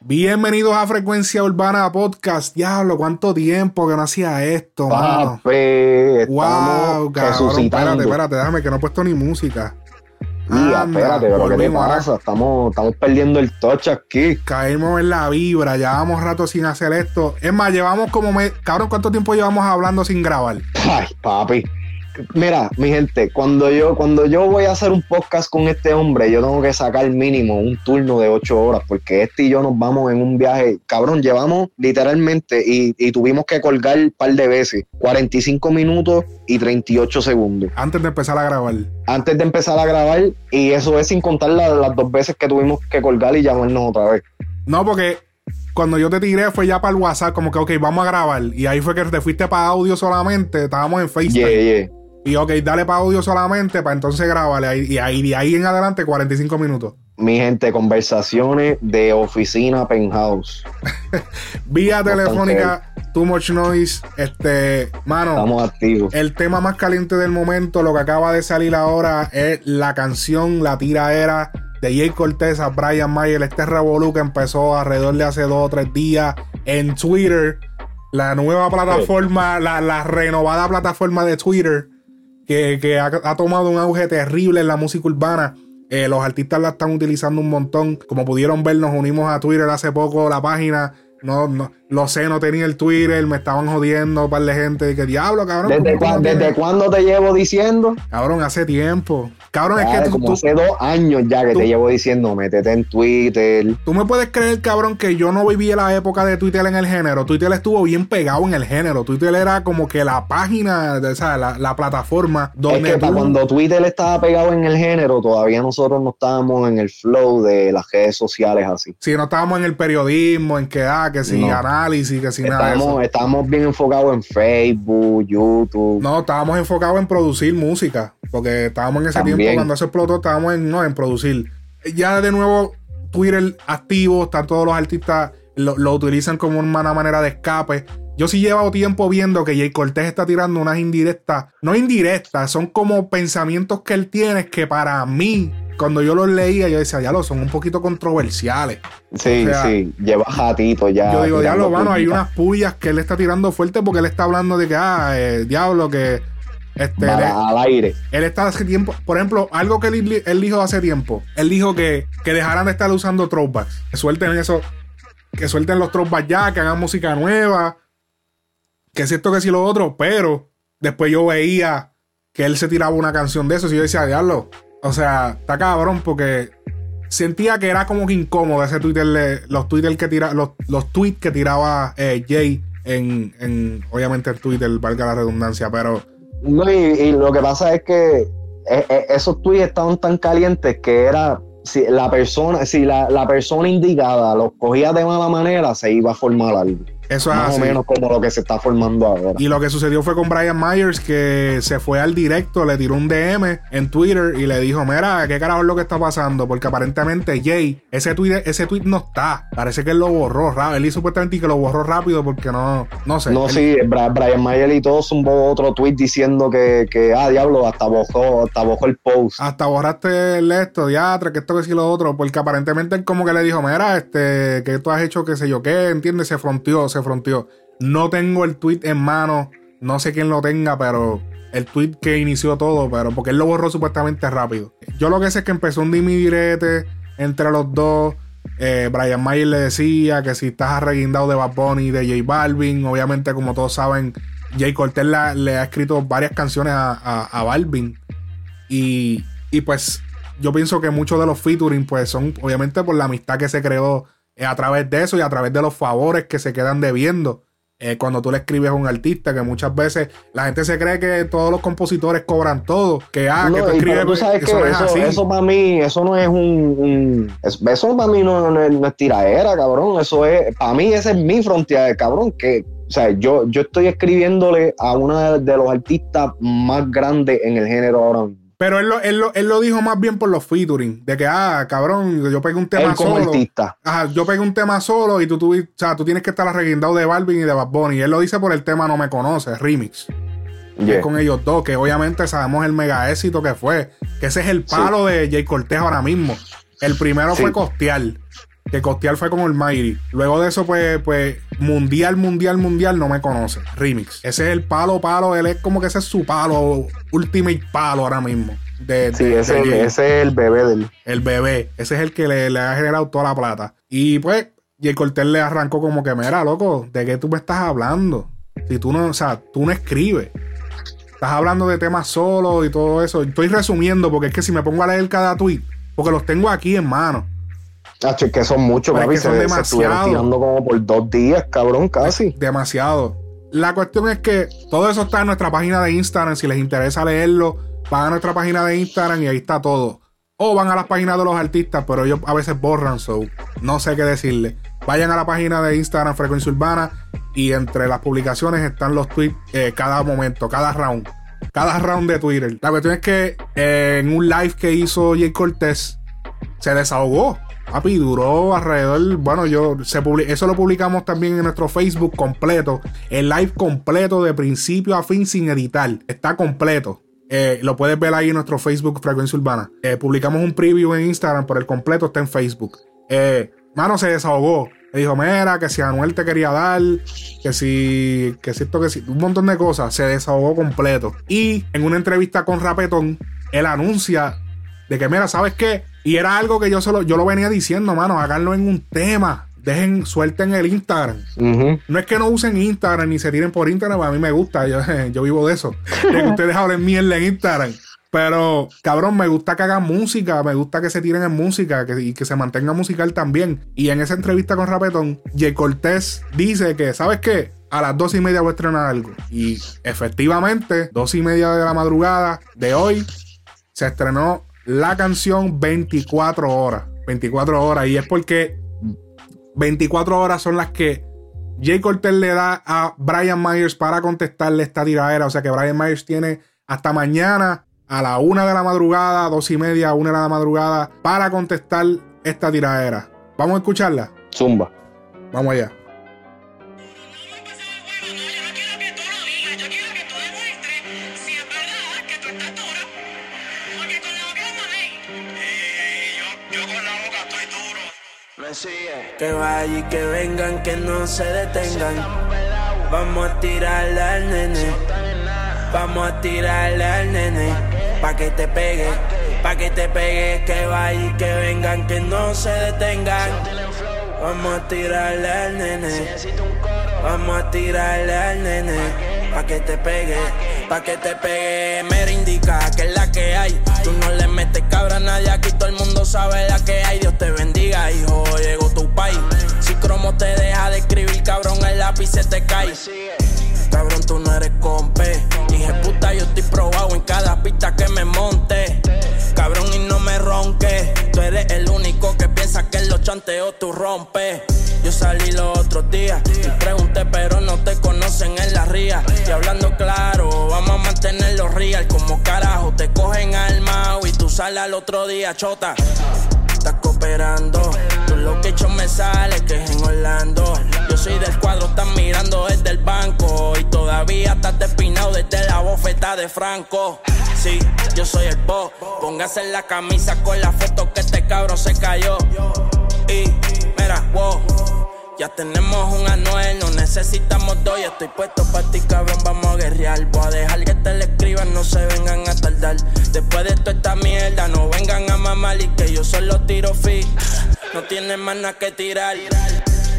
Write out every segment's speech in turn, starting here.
Bienvenidos a Frecuencia Urbana Podcast. Diablo, cuánto tiempo que no hacía esto, mano. Papi, Wow, cabrón. Espérate, espérate, déjame que no he puesto ni música. Mira, espérate, pero ¿qué te volvimos, ahora pasa? Estamos, estamos perdiendo el touch aquí. Caímos en la vibra, llevamos rato sin hacer esto. Es más, llevamos como me... Cabrón, ¿cuánto tiempo llevamos hablando sin grabar? Ay, papi. Mira, mi gente, cuando yo, cuando yo voy a hacer un podcast con este hombre, yo tengo que sacar mínimo un turno de ocho horas, porque este y yo nos vamos en un viaje. Cabrón, llevamos literalmente y, y tuvimos que colgar un par de veces, 45 minutos y 38 segundos. Antes de empezar a grabar. Antes de empezar a grabar, y eso es sin contar la- las dos veces que tuvimos que colgar y llamarnos otra vez. No, porque cuando yo te tiré fue ya para el WhatsApp, como que, ok, vamos a grabar. Y ahí fue que te fuiste para audio solamente, estábamos en FaceTime. Yeah, yeah. Y ok, dale para audio solamente para entonces grabarle. Y ahí, de ahí en adelante 45 minutos. Mi gente, conversaciones de oficina penthouse. Vía telefónica, Too Much Noise. Este, mano, Estamos activos. el tema más caliente del momento, lo que acaba de salir ahora es la canción, la tiraera de Jay Cortez a Brian Mayer. Este revolú que empezó alrededor de hace dos o tres días en Twitter. La nueva plataforma, la, la renovada plataforma de Twitter, que, que ha, tomado un auge terrible en la música urbana. Eh, los artistas la están utilizando un montón. Como pudieron ver, nos unimos a Twitter hace poco, la página. No, no, lo sé, no tenía el Twitter, me estaban jodiendo un par de gente. Que diablo, cabrón. ¿Desde, cuándo te llevo diciendo? Cabrón, hace tiempo. Cabrón, es que tú, como tú- hace dos años ya que tú- te llevo diciendo, métete en Twitter. tú me puedes creer, cabrón, que yo no viví la época de Twitter en el género. Twitter estuvo bien pegado en el género. Twitter era como que la página, o sea, la, la plataforma Es donde que pa- tú- cuando Twitter estaba pegado en el género, todavía nosotros no estábamos en el flow de las redes sociales así. si no estábamos en el periodismo, en que, ah, que si No. Análisis, que si nada de eso. Estábamos, bien enfocados en Facebook, YouTube. No, estábamos enfocados en producir música. Porque estábamos en ese También. tiempo, cuando eso explotó, estábamos en, no, en producir. Ya de nuevo, Twitter activo, están todos los artistas, lo, lo utilizan como una manera de escape. Yo sí llevo tiempo viendo que Jay Cortés está tirando unas indirectas, no indirectas, son como pensamientos que él tiene que para mí, cuando yo los leía, yo decía, ya lo son un poquito controversiales. Sí, o sea, sí, lleva jatito ya. Yo digo, diablo, mano, hay unas pullas que él está tirando fuerte porque él está hablando de que, ah, eh, diablo, que este, le- al aire. él está hace tiempo, por ejemplo, algo que él, él dijo hace tiempo, él dijo que, que dejaran de estar usando throwbacks, que suelten eso, que suelten los throwbacks ya, que hagan música nueva, que es esto, que si lo otro, pero después yo veía que él se tiraba una canción de eso y yo decía, diablo, o sea, está cabrón porque sentía que era como que incómodo ese Twitter, los Twitter que tira, los, los tweets que tiraba eh, Jay en, en, obviamente el Twitter, valga la redundancia, pero No, y, y lo que pasa es que eh, eh, esos tweets estaban tan calientes que era si la persona, si la, la persona indicada los cogía de mala manera, se iba a formar algo. Eso es Más así. o menos como lo que se está formando ahora. Y lo que sucedió fue con Brian Myers que se fue al directo, le tiró un DM en Twitter y le dijo, mira, ¿qué carajo es lo que está pasando? Porque aparentemente Jay, ese tweet, ese tweet no está. Parece que él lo borró rápido. Él hizo supuestamente que lo borró rápido porque no, no sé. No, Él- sí, Brian Mayer y todos zumbó otro tweet diciendo que, que ah, diablo, hasta bojó, hasta bojó el post. Hasta borraste el esto, diatra, que esto, que sí lo otro, porque aparentemente él como que le dijo, mira, este, que tú has hecho, qué sé yo, qué, entiendes, se fronteó, se fronteó. No tengo el tweet en mano, no sé quién lo tenga, pero el tweet que inició todo, pero porque él lo borró supuestamente rápido. Yo lo que sé es que empezó un dimi direte entre los dos. Eh, Brian Mayer le decía que si estás arreguindado de Bad Bunny y de J Balvin, obviamente como todos saben, Jay Cortez la- le ha escrito varias canciones a, a, Balvin. Y, y pues yo pienso que muchos de los featuring pues son obviamente por la amistad que se creó a través de eso y a través de los favores que se quedan debiendo. Eh, cuando tú le escribes a un artista, que muchas veces la gente se cree que todos los compositores cobran todo, que ah, que No, tú y escribes, tú sabes que eso no es eso, así. eso para mí, eso no es un, un- eso, para mí no, no es, no es tiraera, cabrón. Eso es, para mí ese es mi frontera, cabrón. Que, o sea, yo, yo estoy escribiéndole a uno de los artistas más grandes en el género ahora mismo. Pero él lo, él, lo, él lo dijo más bien por los featuring, de que ah, cabrón, yo pegué un tema Él como solo. artista. Ajá, yo pegué un tema solo y tú, tuvi- o sea, tú tienes que estar arreguindado de Balvin y de Bad Bunny. Y él lo dice por el tema No Me Conoces, remix. Yeah. es con ellos dos, que obviamente sabemos el mega éxito que fue. Que ese es el palo de Jay Cortez ahora mismo. El primero fue Costial, que Costial fue con el Mighty. Luego de eso, pues, pues, Mundial, Mundial, Mundial no me conoce. Remix. Ese es el palo, palo. Él es como que ese es su palo, ultimate palo ahora mismo. De, sí, ese, es el bebé del. El bebé. Ese es el que le, le ha generado toda la plata. Y pues, y el Cortés le arrancó como que, mira, loco, ¿de qué tú me estás hablando? Si tú no, o sea, tú no escribes. Estás hablando de temas solo y todo eso. Estoy resumiendo porque es que si me pongo a leer cada tweet, porque los tengo aquí en mano. Es que son muchos, papi. son se, demasiado. tirando como por dos días, cabrón, casi. Demasiado. La cuestión es que todo eso está en nuestra página de Instagram. Si les interesa leerlo, van a nuestra página de Instagram y ahí está todo. O van a las páginas de los artistas, pero ellos a veces borran, so no sé qué decirle. Vayan a la página de Instagram Frecuencia Urbana y entre las publicaciones están los tweets eh, cada momento, cada round. Cada round de Twitter. La cuestión es que eh, en un live que hizo Jay Cortés se desahogó. Papi, duró alrededor. Bueno, yo se eso lo publicamos también en nuestro Facebook completo. El live completo de principio a fin sin editar. Está completo. Eh, lo puedes ver ahí en nuestro Facebook Frecuencia Urbana. Eh, publicamos un preview en Instagram, pero el completo está en Facebook. Eh, mano se desahogó. Me dijo, mira, que si Anuel te quería dar, que si, que si esto, que si, un montón de cosas. Se desahogó completo. Y en una entrevista con Rapetón, él anuncia de que, mira, ¿sabes qué? Y era algo que yo solo, yo lo venía diciendo, mano, háganlo en un tema dejen, suelten el Instagram. No es que no usen Instagram ni se tiren por Instagram, a mí me gusta, yo, vivo de eso. que ustedes hablen mierda en Instagram. Pero, cabrón, me gusta que hagan música, me gusta que se tiren en música y que se mantenga musical también. Y en esa entrevista con Rapetón, Jay Cortés dice que, ¿sabes qué? A las dos y media voy a estrenar algo. Y efectivamente, dos y media de la madrugada de hoy, se estrenó la canción 24 horas. 24 horas. Y es porque 24 horas son las que Jay Cortez le da a Brian Myers para contestarle esta tiradera. O sea que Brian Myers tiene hasta mañana a la una de la madrugada, dos y media, una de la madrugada, para contestar esta tiradera. Vamos a escucharla. Zumba. Vamos allá. Que vayan y que vengan, que no se detengan. Vamos a tirarle al nene. Vamos a tirarle al nene. Pa' que te pegue, pa' que te pegue. Que vayan y que vengan, que no se detengan. Vamos a tirarle al nene. Vamos a tirarle al nene. Pa' que te pegue pa' que te pegue. Me indica que es la que hay. Tú no le metes cabra a nadie, aquí todo el mundo sabe la que hay. Dios te bendiga, hijo, llegó tu país. Si cromo te deja de escribir, cabrón, el lápiz se te cae. Cabrón, tú no eres compe. Dije puta, yo estoy probado en cada pista que me monte. Cabrón, y no me ronque. Tú eres el único que piensa que en los chanteos tú rompes. Yo salí los días y pregunté, pero no te conocen en la ría. Y hablando claro, vamos a mantenerlo real. Como carajo, te cogen alma y tú sales al otro día, chota. Estás cooperando, tú lo que hecho me sale que es en Orlando. Yo soy del cuadro, están mirando desde el banco. Y todavía estás despinado desde la bofeta de Franco. Sí, yo soy el bo. Póngase en la camisa con la foto que este cabrón se cayó. Y mira, wow. Ya tenemos un anuel, no necesitamos dos. Ya estoy puesto para ti, cabrón, vamos a guerrear. Voy a dejar que te le escriban, no se vengan a tardar. Después de toda esta mierda, no vengan a mamar y que yo solo tiro fi. No tienes más nada que tirar.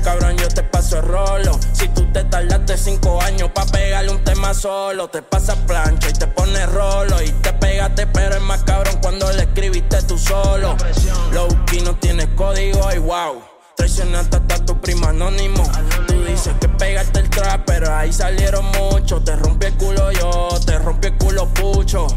Cabrón, yo te paso el rolo. Si tú te tardaste cinco años pa' pegarle un tema solo, te pasa plancha y te pones rolo. Y te pegaste, pero es más cabrón cuando le escribiste tú solo. Low no tienes código y wow. Traicionaste hasta tu prima anónimo. Tú dices que pegaste el trap, pero ahí salieron muchos. Te rompí el culo yo, te rompí el culo pucho.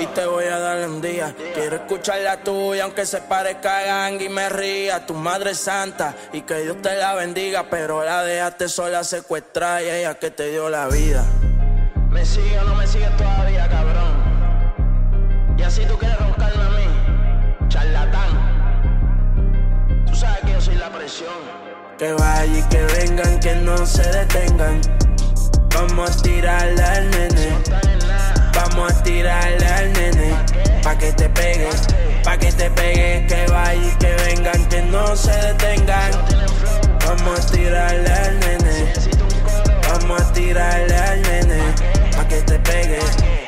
Y te voy a dar un día. Quiero escuchar la tuya, aunque se parezca a gang y me ría. Tu madre santa y que Dios te la bendiga. Pero la dejaste sola secuestrada y ella que te dio la vida. ¿Me sigue o no me sigue todavía, cabrón? Y así tú quieres roncarme Que vaya y que vengan, que no se detengan. Vamos a tirarle al nene. Vamos a tirarle al nene. Pa' que te pegue Pa' que te pegue, que vaya y que vengan, que no se detengan. Vamos a tirarle al nene. Vamos a tirarle al nene. Pa' que te pegue,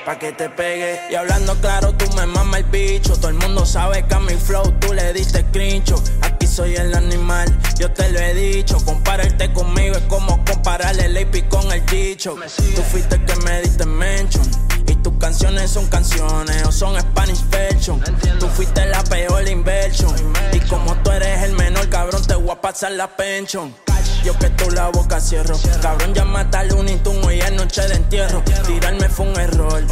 pa' que te pegue. Y hablando claro, tú me mamas el bicho. Todo el mundo sabe que a mi flow tú le diste. Aquí soy el animal, yo te lo he dicho. Compararte conmigo es como comparar el AP con el dicho. Tú fuiste el que me diste mention. Y tus canciones son canciones o son Spanish version. Tú fuiste la peor inversión. Y como tú eres el menor, cabrón, te voy a pasar la pension. Yo que tú la boca cierro. Cabrón, ya mata un Tumo y es noche de entierro. Tirarme fue un error.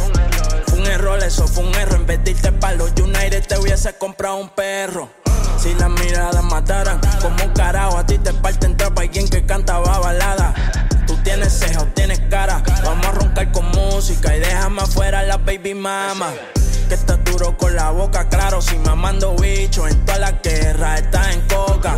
Fue un error, eso fue un error. En vez de irte para los United, te hubiese comprado un perro. Si las miradas mataran, como un carajo, a ti te parten trapa alguien que cantaba balada. Tú tienes cejas, tienes cara. Vamos a roncar con música y déjame afuera la baby mama. Que estás duro con la boca, claro, si mamando bicho. En toda la guerra estás en coca.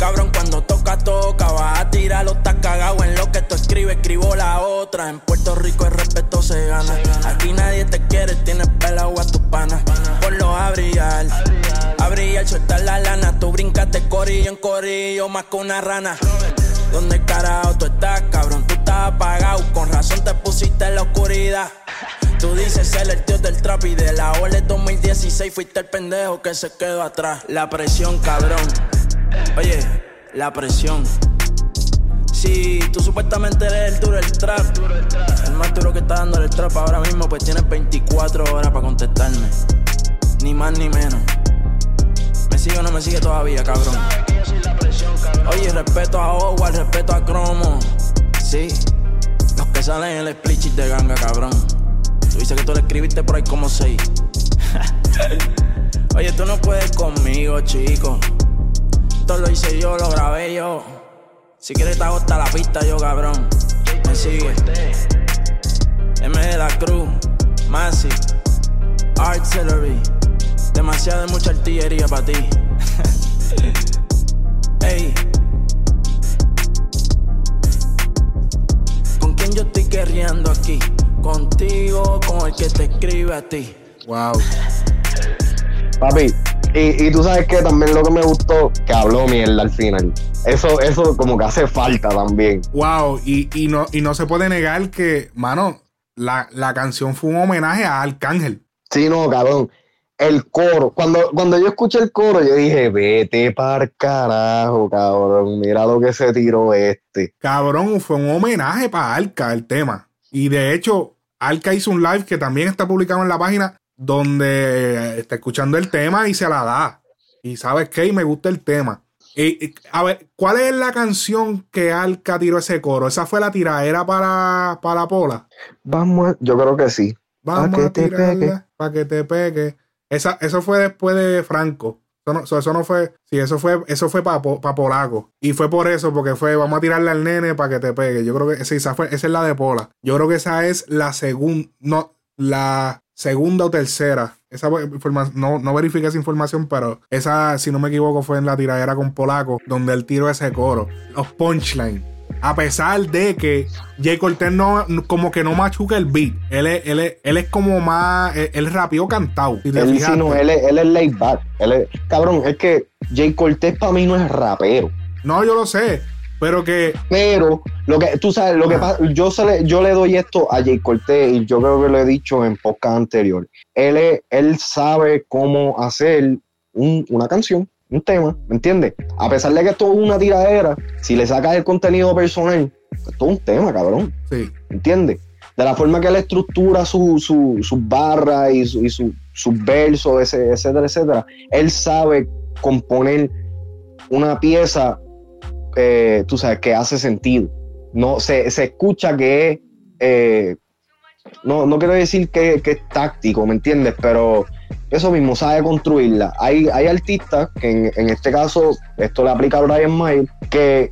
Cabrón, cuando toca, toca. Vas a tirarlo, estás cagado en lo que tú escribes, escribo la otra. En Puerto Rico el respeto se gana. Aquí nadie te quiere, tienes pelado a tus panas. Ponlo a brillar. A brillar, suelta la lana. Tú brincas de corillo en corillo, más que una rana. ¿Dónde carajo tú estás, cabrón? Tú estás apagado, con razón te pusiste en la oscuridad. Tú dices ser el tío del trap y de la OLE 2016 fuiste el pendejo que se quedó atrás. La presión, cabrón. Oye, la presión. Si tú supuestamente eres el duro del trap, el más duro que está dando el trap ahora mismo, pues tienes 24 horas para contestarme. Ni más ni menos. ¿Me sigue o no me sigue todavía, cabrón? Oye, respeto a Howard, respeto a Cromo. Sí, los que salen en el split de ganga, cabrón. Tú dices que tú le escribiste por ahí como seis. Oye, tú no puedes conmigo, chico. Esto lo hice yo, lo grabé yo. Si quieres te hago hasta la pista yo, cabrón. Me sigue. M de la Cruz, Masi, Artillery. Demasiada mucha artillería para ti. Ey. ¿Con quién yo estoy querriendo aquí? Contigo, con el que te escribe a ti. Wow. Papi, y, y tú sabes que también lo que me gustó, que habló mierda al final. Eso, eso como que hace falta también. Wow. Y, y no, y no se puede negar que, mano, la, la canción fue un homenaje a Arcángel. Sí, no, cabrón. El coro, cuando, cuando yo escuché el coro, yo dije, vete para carajo, cabrón. Mira lo que se tiró este. Cabrón, fue un homenaje para Arca el tema. Y de hecho, Arca hizo un live que también está publicado en la página donde está escuchando el tema y se la da. Y sabes qué, y me gusta el tema. Y, y, a ver, ¿cuál es la canción que Arca tiró ese coro? ¿Esa fue la tiradera para, para Pola? Vamos, yo creo que sí. Vamos Pa' que a te tirarla pegue. para que te pegue. Esa, eso fue después de Franco. Eso no, eso- no fue. Sí, eso fue, eso fue para Polaco. Y fue por eso, porque fue, vamos a tirarle al nene para que te pegue. Yo creo que sí, esa, fue, esa es la de Pola. Yo creo que esa es la segunda. No, la segunda o tercera. Esa no, no verifique esa información, pero esa, si no me equivoco, fue en la tiradera con Polaco, donde él tiró ese coro. Los punchlines. A pesar de que Jay Cortez no, como que no machuca el beat. Él es, él es, él es como más. Él, él rapeó cantado. Si Él, sí, fijaste. no, él, es- él es laid back. Él es- cabrón, es que Jay Cortez para mí no es rapero. No, yo lo sé. Pero que. Pero lo que tú sabes, lo que pasa, yo, se le, yo le doy esto a Jay Cortez y yo creo que lo he dicho en podcast anterior. Él, es- él sabe cómo hacer un- una canción, un tema, ¿me entiendes? A pesar de que esto es una tiradera, si le sacas el contenido personal, esto es un tema, cabrón, Sí. ¿entiendes? De la forma que él estructura sus su, sus barras y, su, y su- sus versos, ese- etcétera, etcétera, él sabe componer una pieza, eh, tú sabes, que hace sentido. No, se, se escucha que es, eh, no, no quiero decir que, que es táctico, ¿me entiendes? Pero eso mismo, sabe construirla. Hay, hay artistas que en, en este caso, esto le aplica a Brian Mayer, que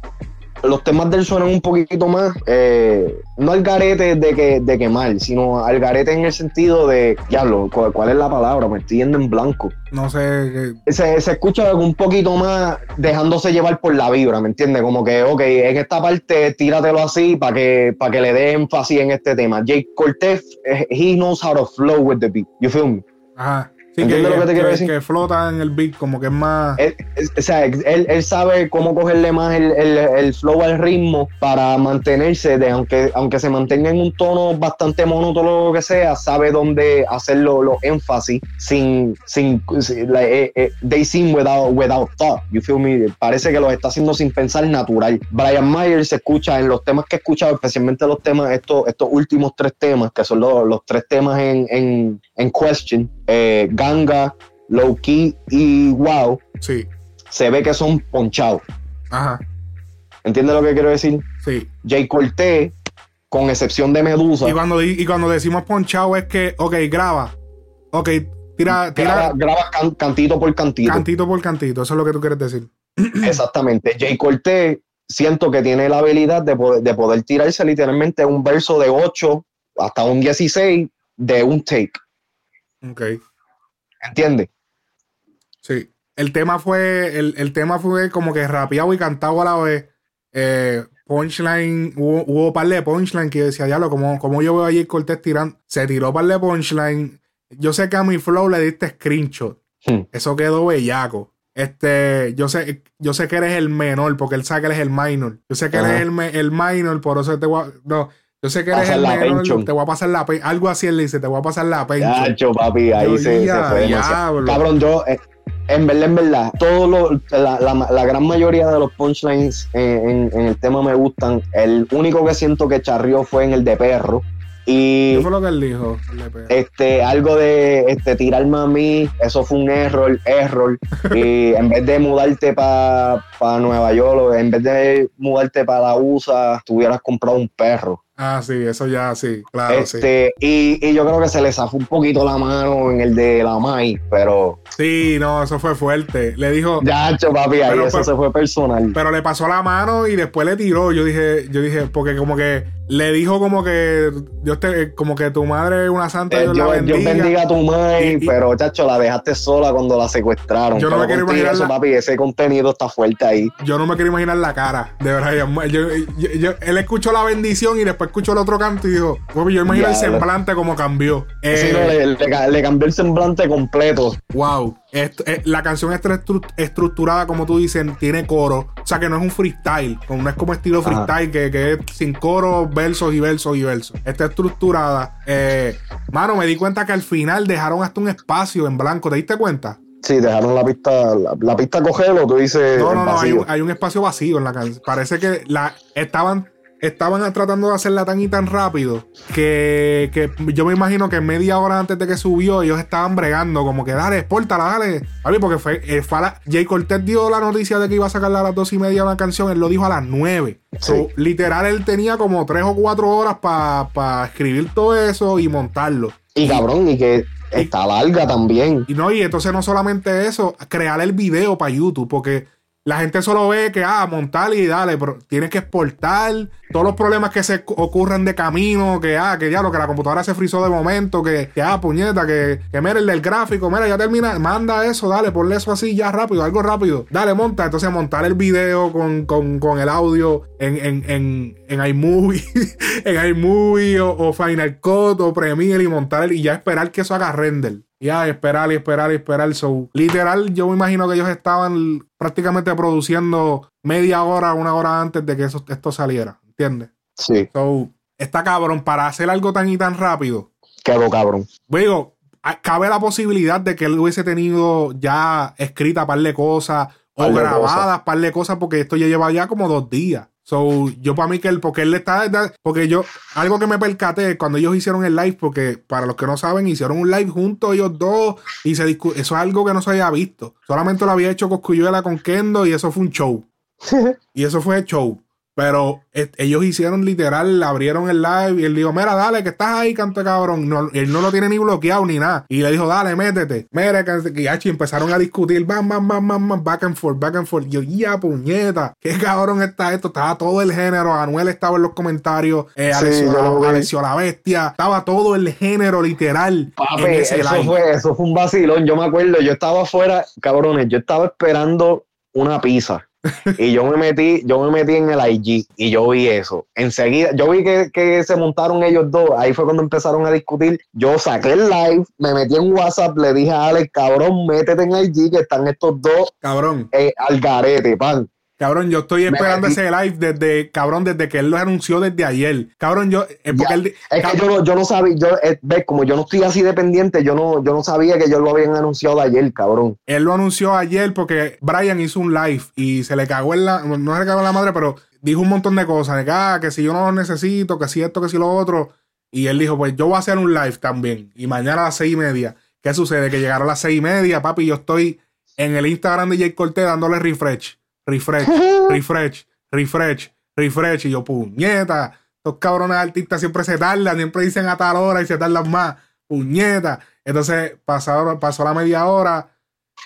los temas de él suenan un poquito más, eh, no al garete de que, de que mal, sino al garete en el sentido de, diablo, ¿cuál, cuál es la palabra? Me estoy yendo en blanco. No sé. que- Se, se escucha un poquito más dejándose llevar por la vibra, ¿me entiendes? Como que, ok, en esta parte tíratelo así para que, para que le dé énfasis en este tema. Jake Cortez, he knows how to flow with the beat. You feel me? Ajá. Sí, que, ¿Entiendes lo que te quiero decir? que flota en el beat, como que es más. Él, o sea, él, él sabe cómo cogerle más el, el- el flow al ritmo para mantenerse, de, aunque, aunque se mantenga en un tono bastante monótono o lo que sea, sabe dónde hacerlo los énfasis sin, sin, like, eh, eh, they seem without, without thought, you feel me? Parece que los está haciendo sin pensar natural. Brian Myers se escucha en los temas que he escuchado, especialmente los temas, estos, estos últimos tres temas, que son los, los tres temas en, en, en question, eh, Ganga, Low Key y Wow, Sí. se ve que son ponchados. Ajá. ¿Entiendes lo que quiero decir? Sí. Jay Cortés, con excepción de Medusa, Y cuando, y cuando decimos ponchado es que, ok, graba. Ok, tira, graba, tira graba can- cantito por cantito. cantito por cantito. Eso es lo que tú quieres decir. Exactamente. Jay Cortés, siento que tiene la habilidad de poder, de poder tirarse literalmente un verso de 8 hasta un 16 de un take. Ok. ¿Entiendes? Sí. El tema fue, el, el tema fue como que rapeado y cantado a la vez. Eh, punchline, hubo, hubo par de punchline que yo decía, diablo, como, como yo veo a Jay Cortés tirando, se tiró par de punchline. Yo sé que a mi flow le diste screenshot. Hmm. Eso quedó bellaco. Este, yo sé, yo sé que eres el menor, porque él sabe que eres el minor. Yo sé que Ajá. eres el, el minor, por eso te voy a. No, yo sé que eres el menor, te voy a pasar la pe- Algo así él dice, te voy a pasar la pension. Yacho, papi, ahí Yo, se, se ya, fue demasiado. diablo. Cabrón, yo, eh, en verdad, en verdad, todo lo- la, la- la gran mayoría de los punchlines en, en- en el tema me gustan. El único que siento que charrió fue en el de perro. Y ¿Qué fue lo que él dijo? Este, algo de este, tirarme a mí, eso fue un error, error. Y en vez de mudarte para Nueva York, en vez de mudarte para la USA, tuvieras comprado un perro. Ah, sí, eso ya, sí, claro, sí. este, y, y yo creo que se le zafó un poquito la mano en el de la Mai, pero Sí, no, eso fue fuerte. Le dijo, ya, cho, papi, ahí Pero, eso pero- se fue personal. pero le pasó la mano y después le tiró. Yo dije, yo dije, porque como que le dijo como que Dios te, como que tu madre es una santa, Eh, Dios la bendiga. yo bendiga a tu Y- y- pero chacho, la dejaste sola cuando la secuestraron. Yo no me quiero imaginar eso, la- papi, ese contenido está fuerte ahí. Yo no me quiero imaginar la cara de Brian. May- Yo, yo- él escuchó la bendición y después escuchó el otro canto y dijo, "Papi, yo imagino el semblante como cambió. Eh, Sí, no, le, le ca- le cambió el semblante completo. Wow. Esto- eh, la canción está estru- estructurada, como tú dices, tiene coro. O sea que no es un freestyle. No es como estilo freestyle, que, que es sin coro, versos y versos y versos. Está estructurada. Eh, mano, me di cuenta que al final dejaron hasta un espacio en blanco. ¿Te diste cuenta? Sí, dejaron la pista, la, la pista cogerlo, tú dices. No, no, no. Hay un, hay un espacio vacío en la canción. Parece que la estaban. Estaban tratando de hacerla tan y tan rápido que, que yo me imagino que media hora antes de que subió ellos estaban bregando como que dale, expórtala, dale. Papi, porque fue, eh, fue a la- Jay Cortez dio la noticia de que iba a sacarla a las dos y media una canción, él lo dijo a las nueve. So, literal, él tenía como tres o cuatro horas para escribir todo eso y montarlo. Y cabrón, y que está larga también. Y no, y entonces no solamente eso, crear el video para YouTube, porque la gente solo ve que, ah, montar y dale, pero tienes que exportar todos los problemas que se ocurren de camino, que, ah, que ya lo que la computadora se frizó de momento, que, que ah, puñeta, que, que mira el del gráfico, mira, ya termina, manda eso, dale, ponle eso así ya rápido, algo rápido, dale, monta, entonces montar el video con, con, con el audio en, en, en, en iMovie, en iMovie o, o Final Cut o Premiere y montar el- y ya esperar que eso haga render. Ya, esperar y esperar y esperar. So, literal, yo me imagino que ellos estaban prácticamente produciendo media hora, una hora antes de que eso, esto saliera. ¿Entiendes? Sí, So, está cabrón para hacer algo tan y tan rápido. quedó cabrón. Digo, a- cabe la posibilidad de que él hubiese tenido ya escrita par de cosas o de grabadas par de cosas porque esto ya lleva ya como dos días. So, yo para mí que él, porque él le está, porque yo, algo que me percaté cuando ellos hicieron el live, porque para los que no saben, hicieron un live juntos ellos dos y se discu- eso es algo que no se había visto. Solamente lo había hecho Coscuyuela con Kendo y eso fue un show. Y eso fue show. Pero eh, ellos hicieron literal, abrieron el live y él dijo, mira, dale, que estás ahí, canto cabrón. No, él no lo tiene ni bloqueado ni nada. Y le dijo, dale, métete. Mira, que, chi, empezaron a discutir, bam, bam, bam, bam, bam, back and forth, back and forth. Yo, ya, puñeta, qué cabrón está esto. Estaba todo el género. Anuel estaba en los comentarios, eh, Sí. Alessio la bestia. Estaba todo el género literal. Papi, eso live. fue, eso fue un vacilón. Yo me acuerdo, yo estaba afuera, cabrones, yo estaba esperando una pizza. Y yo me metí, yo me metí en el IG y yo vi eso. Enseguida, yo vi que, que se montaron ellos dos. Ahí fue cuando empezaron a discutir. Yo saqué el live, me metí en WhatsApp, le dije a Alex, cabrón, métete en IG que están estos dos Cabrón, eh, al garete, pan. Cabrón, yo estoy esperando ese live desde, cabrón, desde que él lo anunció desde ayer. Cabrón, yo, eh, porque Ya. él, Es que yo no, yo no sabía, yo, eh, ves, como yo no estoy así dependiente, yo no, yo no sabía que ellos lo habían anunciado ayer, cabrón. él lo anunció ayer porque Brian hizo un live y se le cagó en la, no se le cagó en la madre, pero dijo un montón de cosas, de que, ah, que si yo no lo necesito, que si esto, que si lo otro. Y él dijo, pues yo voy a hacer un live también. Y mañana a las seis y media. ¿Qué sucede? Que llegaron a las seis y media, papi, yo estoy en el Instagram de Jay Cortés dándole refresh, refresh, refresh, refresh, refresh. Y yo, puñeta, estos cabrones artistas siempre se tardan, siempre dicen a tal hora y se tardan más. Puñeta. Entonces pasaron, pasó la media hora.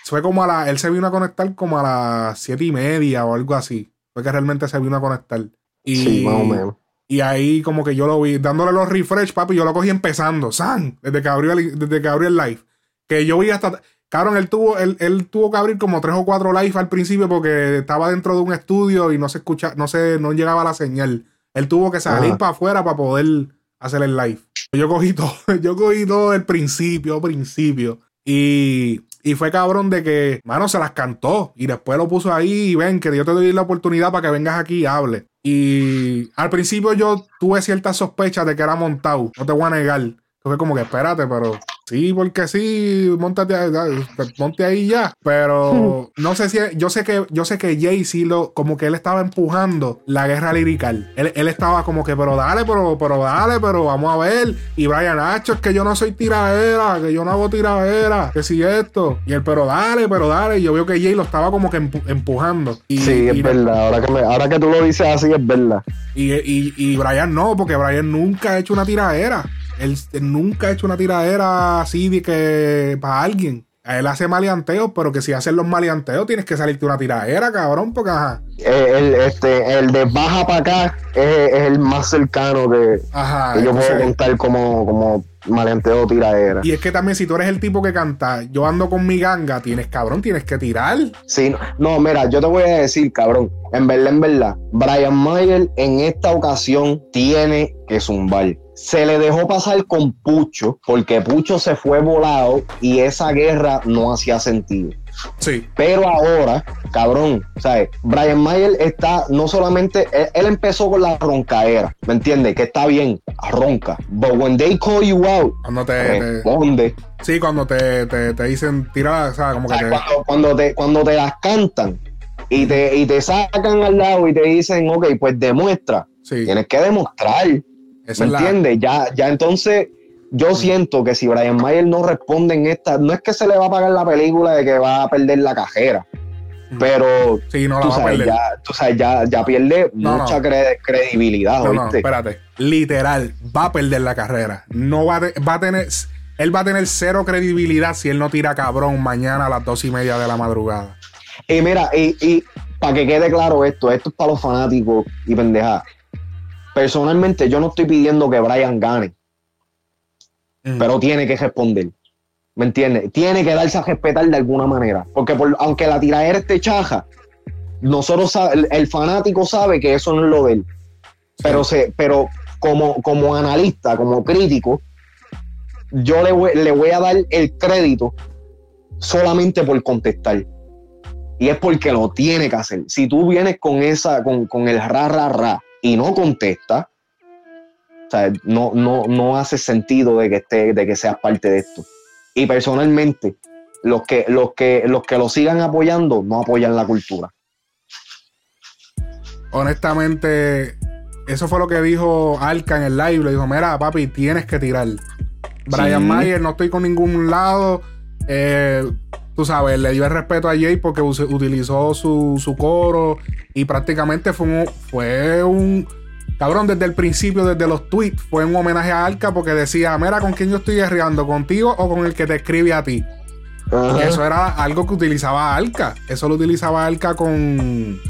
Fue como a la. Él se vino a conectar como a las siete y media o algo así. Fue que realmente se vino a conectar. Y, Sí, más o menos. y ahí como que yo lo vi, dándole los refresh, papi, yo lo cogí empezando, San, desde que abrió el, desde que abrió el live. Que yo vi hasta. Cabrón, él tuvo, él, él tuvo que abrir como tres o cuatro live al principio porque estaba dentro de un estudio y no se escucha, no se, no llegaba la señal. Él tuvo que salir para afuera para poder hacer el live. Yo cogí todo, yo cogí todo el principio, principio. Y, y fue cabrón de que, mano, se las cantó. Y después lo puso ahí y ven, que yo te doy la oportunidad para que vengas aquí y hable. Y al principio yo tuve ciertas sospechas de que era montado. No te voy a negar. Fue como que espérate, pero sí, porque sí, montate monte ahí ya. Pero no sé si yo sé que yo sé que Jay sí lo como que él estaba empujando la guerra lirical. Él, él estaba como que, pero dale, pero, pero dale, pero vamos a ver. Y Brian Nacho, es que yo no soy tiradera, que yo no hago tiradera, que si esto. Y él, pero dale, pero dale. Y yo veo que Jay lo estaba como que empu- empujando. Y, Sí, es verdad. Ahora que, me- ahora que tú lo dices así, es verdad. y, y, y Brian no, porque Brian nunca ha hecho una tiradera. Él, él nunca ha hecho una tiradera así de que para alguien. Él hace maleanteos, pero que si hacen los maleanteos tienes que salirte una tiradera, cabrón, porque ajá. Eh, el, este, el de baja para acá es, es el más cercano que, Ajá. que yo puedo contar como, como maleanteo tiradera. y es que también si tú eres el tipo que canta, yo ando con mi ganga, tienes cabrón, tienes que tirar. Sí, no, no, mira, yo te voy a decir, cabrón, en verdad, en verdad, Brian Mayer en esta ocasión tiene que zumbar. Se le dejó pasar con Pucho, porque Pucho se fue volado y esa guerra no hacía sentido. Sí. Pero ahora, cabrón, ¿sabes? Brian Mayer está no solamente, él, él empezó con la roncaera, ¿me entiendes? Que está bien, ronca. But when they call you out, Cuando te, te- responde. sí, cuando te, te, te dicen tirar, o sea, como que ¿Sabes? cuando te, cuando te las cantan y te, y te sacan al lado y te dicen, ok, pues demuestra. sí, Tienes que demostrar, esa ¿me la, entiendes? Ya, ya entonces yo siento que si Brian Mayer no responde en esta, no es que se le va a pagar la película de que va a perder la cajera, pero sí, no la tú va a perder. ya, tú sabes, ya, ya pierde No, mucha no. cre- credibilidad, No, no, espérate. Literal, va a perder la carrera. No va, a va a tener. Él va a tener cero credibilidad si él no tira cabrón mañana a las dos y media de la madrugada. Y mira, y, y para que quede claro esto, esto es para los fanáticos y pendejadas. Personalmente, yo no estoy pidiendo que Brian gane, Mm. pero tiene que responder. ¿Me entiendes? Tiene que darse a respetar de alguna manera. Porque por- aunque la tiradera esté chaja, nosotros el fanático sabe que eso no es lo de él. Pero, se, pero como, como analista, como crítico, yo le voy, le voy a dar el crédito solamente por contestar. Y es porque lo tiene que hacer. Si tú vienes con esa, con, con el ra, ra, ra y no contestas, o sea, no, no, no hace sentido de que esté, de que seas parte de esto. Y personalmente, los que, los que, los que lo sigan apoyando, no apoyan la cultura. Honestamente, eso fue lo que dijo Alca en el live. Le dijo: Mira, papi, tienes que tirar. Brian Sí. Mayer, no estoy con ningún lado. Eh, tú sabes, le dio el respeto a Jay porque utilizó su, su coro y prácticamente fue un, fue un. Cabrón, desde el principio, desde los tweets, fue un homenaje a Alca porque decía: Mira, ¿con quién yo estoy guerreando? ¿Contigo o con el que te escribe a ti? Y eso era algo que utilizaba Alca. Eso lo utilizaba Alca con.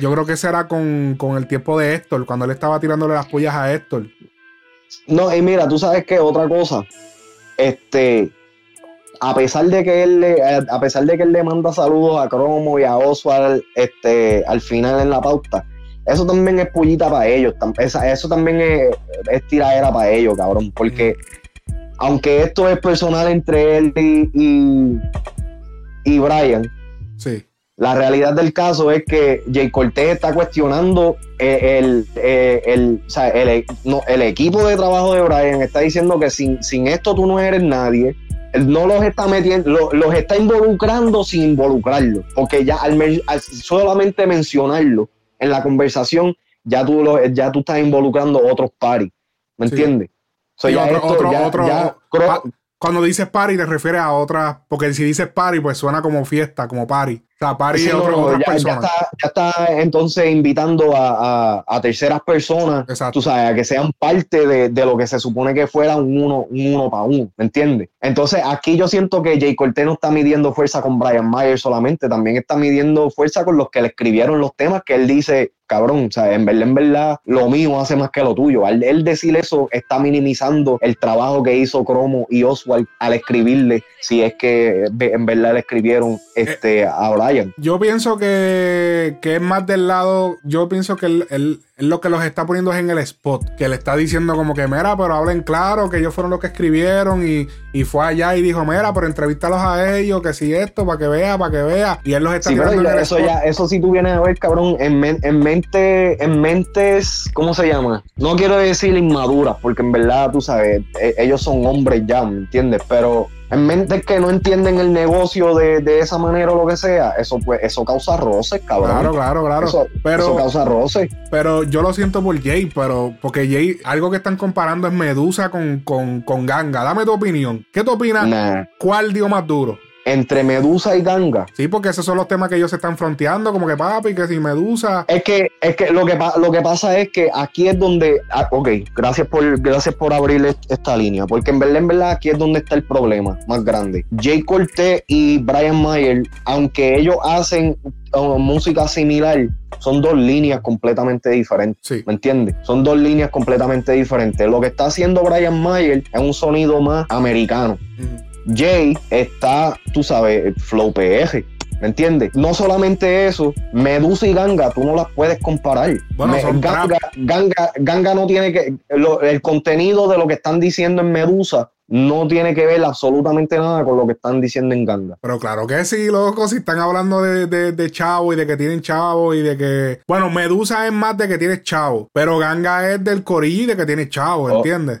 Yo creo que ese era con, con el tiempo de Héctor, cuando él estaba tirándole las pollas a Héctor. No, y mira, tú sabes que otra cosa, este, a pesar de que él le, a pesar de que él le manda saludos a Cromo y a Oswald este, al final en la pauta, eso también es pullita para ellos, eso también es, es tiradera para ellos, cabrón, porque aunque esto es personal entre él y, y, y Brian, Sí. la realidad del caso es que Jay Cortés está cuestionando eh, el, eh, el, el, no, el equipo de trabajo de Brian, está diciendo que sin, sin esto tú no eres nadie. No los está metiendo, lo- los está involucrando sin involucrarlo, porque ya al, men- al solamente mencionarlo en la conversación, ya tú, lo- ya tú estás involucrando otros paris, ¿me Sí. entiendes? So, Sí, ya otro- esto- otro- ya- otro- ya Cro- pa- cuando dices party te refieres a otras, porque si dices party, pues suena como fiesta, como party. Sea, party Sí, no, otro- otras ya, ya está, ya está entonces invitando a, a- a terceras personas, Exacto. tú sabes, a que sean parte de, de lo que se supone que fuera un uno, un uno para uno, ¿me entiendes? Entonces aquí yo siento que Jay Cortez no está midiendo fuerza con Brian Mayer solamente, también está midiendo fuerza con los que le escribieron los temas que él dice, cabrón, o sea, en verdad, en verdad, lo mío hace más que lo tuyo. Al él decir eso está minimizando el trabajo que hizo Cromo y Oswald al escribirle, si es que en verdad le escribieron este, a Brian. Yo pienso que, que es más del lado. Yo pienso que él, él- él lo que los está poniendo es en el spot. Que le está diciendo como que, mira, pero hablen claro, que ellos fueron los que escribieron. Y, y fue allá y dijo, mira, pero entrevístalos a ellos, que si esto, para que vea, para que vea. Y él los está Sí, pero ya- en el eso spot. ya, eso sí tú vienes a ver, cabrón, en, men- en mente, en mentes, ¿cómo se llama? No quiero decir inmaduras, porque en verdad, tú sabes, e- ellos son hombres ya, ¿me entiendes? Pero en mentes que no entienden el negocio de, de esa manera o lo que sea, eso pues, eso causa roces, cabrón. Claro, claro, claro. Eso, pero, eso causa roces. pero yo lo siento por Jay, pero porque Jay, algo que están comparando es Medusa con, con, con Ganga. Dame tu opinión. ¿Qué tú opinas? Nah. ¿Cuál dio más duro? Entre Medusa y Ganga. Sí, porque esos son los temas que ellos se están fronteando, como que papi, que si Medusa. Es que, es que lo que lo que pasa es que aquí es donde, ah, ok, gracias por, gracias por abrir est- esta línea, porque en verdad, en verdad, aquí es donde está el problema más grande. Jay Cortez y Brian Mayer, aunque ellos hacen uh, música similar, son dos líneas completamente diferentes. Sí. ¿Me entiendes? Son dos líneas completamente diferentes. Lo que está haciendo Brian Mayer es un sonido más americano. Mm. Jay está, tú sabes, flow PR. ¿Me entiendes? No solamente eso, Medusa y Ganga, tú no las puedes comparar. Bueno, Me- son Ganga, Ganga, Ganga no tiene que. lo- el contenido de lo que están diciendo en Medusa no tiene que ver absolutamente nada con lo que están diciendo en Ganga. Pero claro que sí, loco, si están hablando de, de, de chavo y de que tienen chavo y de que... Bueno, Medusa es más de que tienes chavo, pero Ganga es del corillo y de que tienes chavo, Oh. ¿entiendes?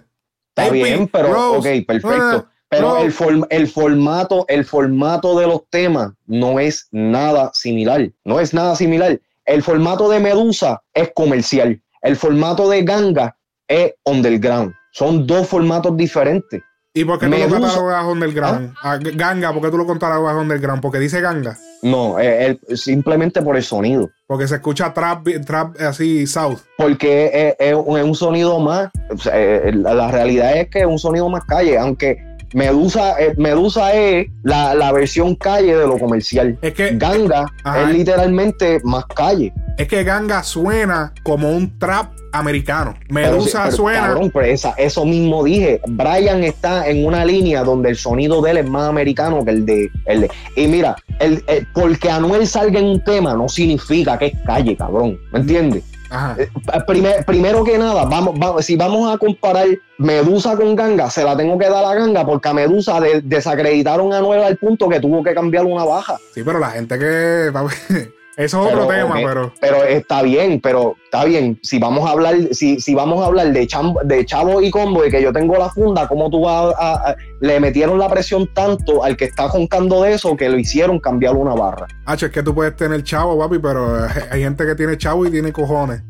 Está Hey, bien, pero Rose, ok, perfecto. ah, Pero el, form- el formato, el formato de los temas no es nada similar. No es nada similar. El formato de Medusa es comercial. El formato de Ganga es underground. Son dos formatos diferentes. ¿Y por qué tú lo Medusa. catalogas underground? A G- Ganga, ¿por qué tú lo catalogas underground? Porque dice Ganga. No, eh, el- simplemente por el sonido. Porque se escucha trap, trap así, south. Porque es, es un, es un sonido más. o sea, eh, la, la realidad es que es un sonido más calle. Aunque Medusa, eh, Medusa es la, la versión calle de lo comercial. Es que, Ganga Ajá. es literalmente más calle. es que Ganga suena como un trap americano. Medusa Pero sí, pero, suena... cabrón, pero esa- eso mismo dije. Brian está en una línea donde el sonido de él es más americano que el de. El de- y mira, el, el- porque Anuel salga en un tema no significa que es calle, cabrón. ¿Me entiendes? Ajá. Eh, primer- primero que nada, vamos, vamos, si vamos a comparar Medusa con Ganga, se la tengo que dar a Ganga porque a Medusa de- desacreditaron a Anuel al punto que tuvo que cambiar una baja. Sí, pero la gente que... Eso es otro Pero, tema, ok, pero... Pero está bien, pero está bien. Si vamos a hablar, si, si vamos a hablar de, cham- de chavo y combo y que yo tengo la funda, ¿cómo tú vas a, a- le metieron la presión tanto al que está joncando de eso que lo hicieron cambiar una barra? Hacho, es que tú puedes tener chavo, papi, pero eh, hay gente que tiene chavo y tiene cojones.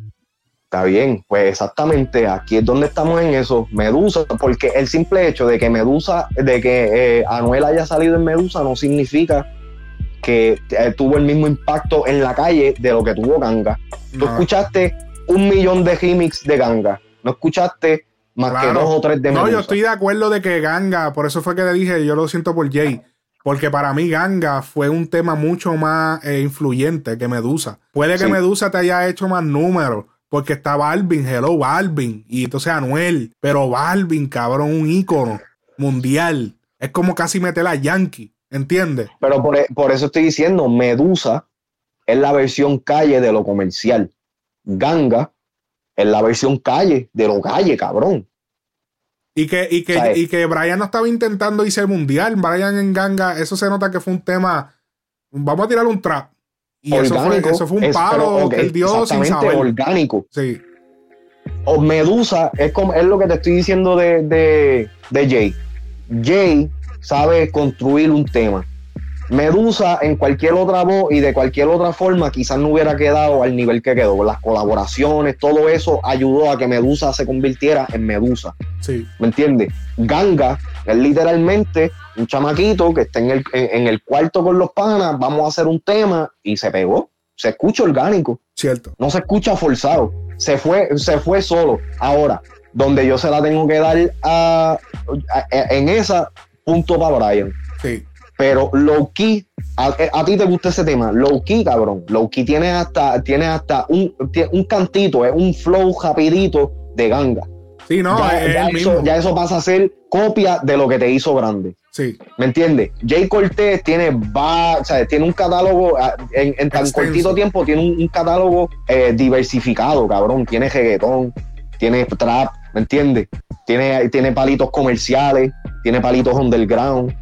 Está bien, pues exactamente, aquí es donde estamos en eso. Medusa, porque el simple hecho de que Medusa, de que eh, Anuel haya salido en Medusa no significa que eh, tuvo el mismo impacto en la calle de lo que tuvo Ganga. Tú No. escuchaste un millón de remix de Ganga, no escuchaste más que dos o tres de No, Medusa. yo estoy de acuerdo de que Ganga, por eso fue que le dije, yo lo siento por Jay. Porque para mí Ganga fue un tema mucho más eh, influyente que Medusa. Puede que Sí. Medusa te haya hecho más números, porque está Balvin, hello Balvin, y entonces Anuel, pero Balvin, cabrón, un ícono mundial. Es como casi meter a Yankee, ¿entiendes? Pero por, por eso estoy diciendo, Medusa es la versión calle de lo comercial. Ganga es la versión calle de lo calle, cabrón. Y que, y que, y que Brian no estaba intentando irse al mundial. Brian en Ganga, eso se nota que fue un tema. Vamos a tirar un trap. Y eso fue, eso fue un es- palo pero, ok, que él dio sin exactamente, saber. orgánico. Sí, O Medusa es, como, es lo que te estoy diciendo de, de, de Jay. Jay sabe construir un tema. Medusa en cualquier otra voz y de cualquier otra forma quizás no hubiera quedado al nivel que quedó. Las colaboraciones, todo eso ayudó a que Medusa se convirtiera en Medusa. sí. ¿Me entiendes? Ganga es literalmente un chamaquito que está en el, en, en el cuarto con los panas, vamos a hacer un tema y se pegó. Se escucha orgánico Cierto. no se escucha forzado. Se fue, se fue solo. Ahora, donde yo se la tengo que dar a, a- en esa, punto para Brian. Sí. Pero low key, a, a ti te gusta ese tema. Low key, cabrón. Low key tiene hasta, tiene hasta un, un cantito, es un flow rapidito de ganga. Sí, no, ya, es ya el eso, mismo. ya eso pasa a ser copia de lo que te hizo grande. Sí, ¿Me entiendes? Jay Cortés tiene, va, o sea, tiene un catálogo, ah, en, en tan cortito tiempo, tiene un, un catálogo eh, diversificado, cabrón. Tiene reggaetón, tiene trap, ¿me entiendes? Tiene, tiene palitos comerciales, tiene palitos underground,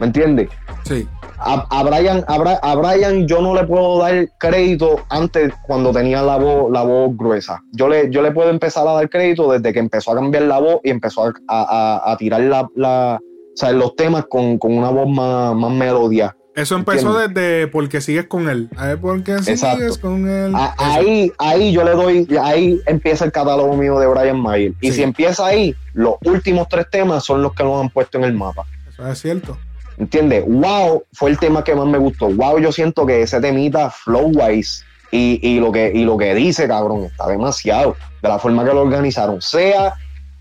¿me entiendes? sí. A, a Brian, a, Bra- a Brian yo no le puedo dar crédito antes cuando tenía la voz, la voz gruesa. Yo le, yo le puedo empezar a dar crédito desde que empezó a cambiar la voz y empezó a, a- a- a tirar la, la- o sea, los temas con, con una voz más, más melodia. Eso empezó desde porque sigues con él. A ver, porque sigues Exacto. con él. A- ahí, ahí yo le doy, ahí empieza el catálogo mío de Brian Mayer. Y Sí. si empieza ahí, los últimos tres temas son los que nos han puesto en el mapa. Eso es cierto. ¿Entiendes? Wow fue el tema que más me gustó. Wow, yo siento que ese temita, flow wise, y, y lo que, y lo que dice, cabrón, está demasiado. De la forma que lo organizaron. Sea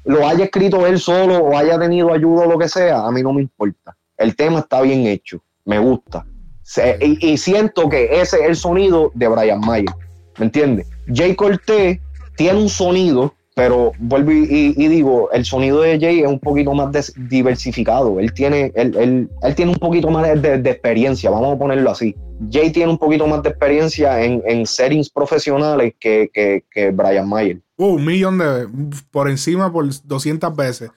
lo haya escrito él solo o haya tenido ayuda o lo que sea, a mí no me importa. El tema está bien hecho, me gusta. Se- y, y siento que ese es el sonido de Brian Mayer. ¿Me entiendes? Jay Cortés tiene un sonido, pero vuelvo y, y- y digo, el sonido de Jay es un poquito más des- diversificado. Él tiene, él, él- él tiene un poquito más de, de- de experiencia, vamos a ponerlo así. Jay tiene un poquito más de experiencia en, en settings profesionales que, que, que Brian Mayer. Uh, un millón de. Por encima por 200 veces.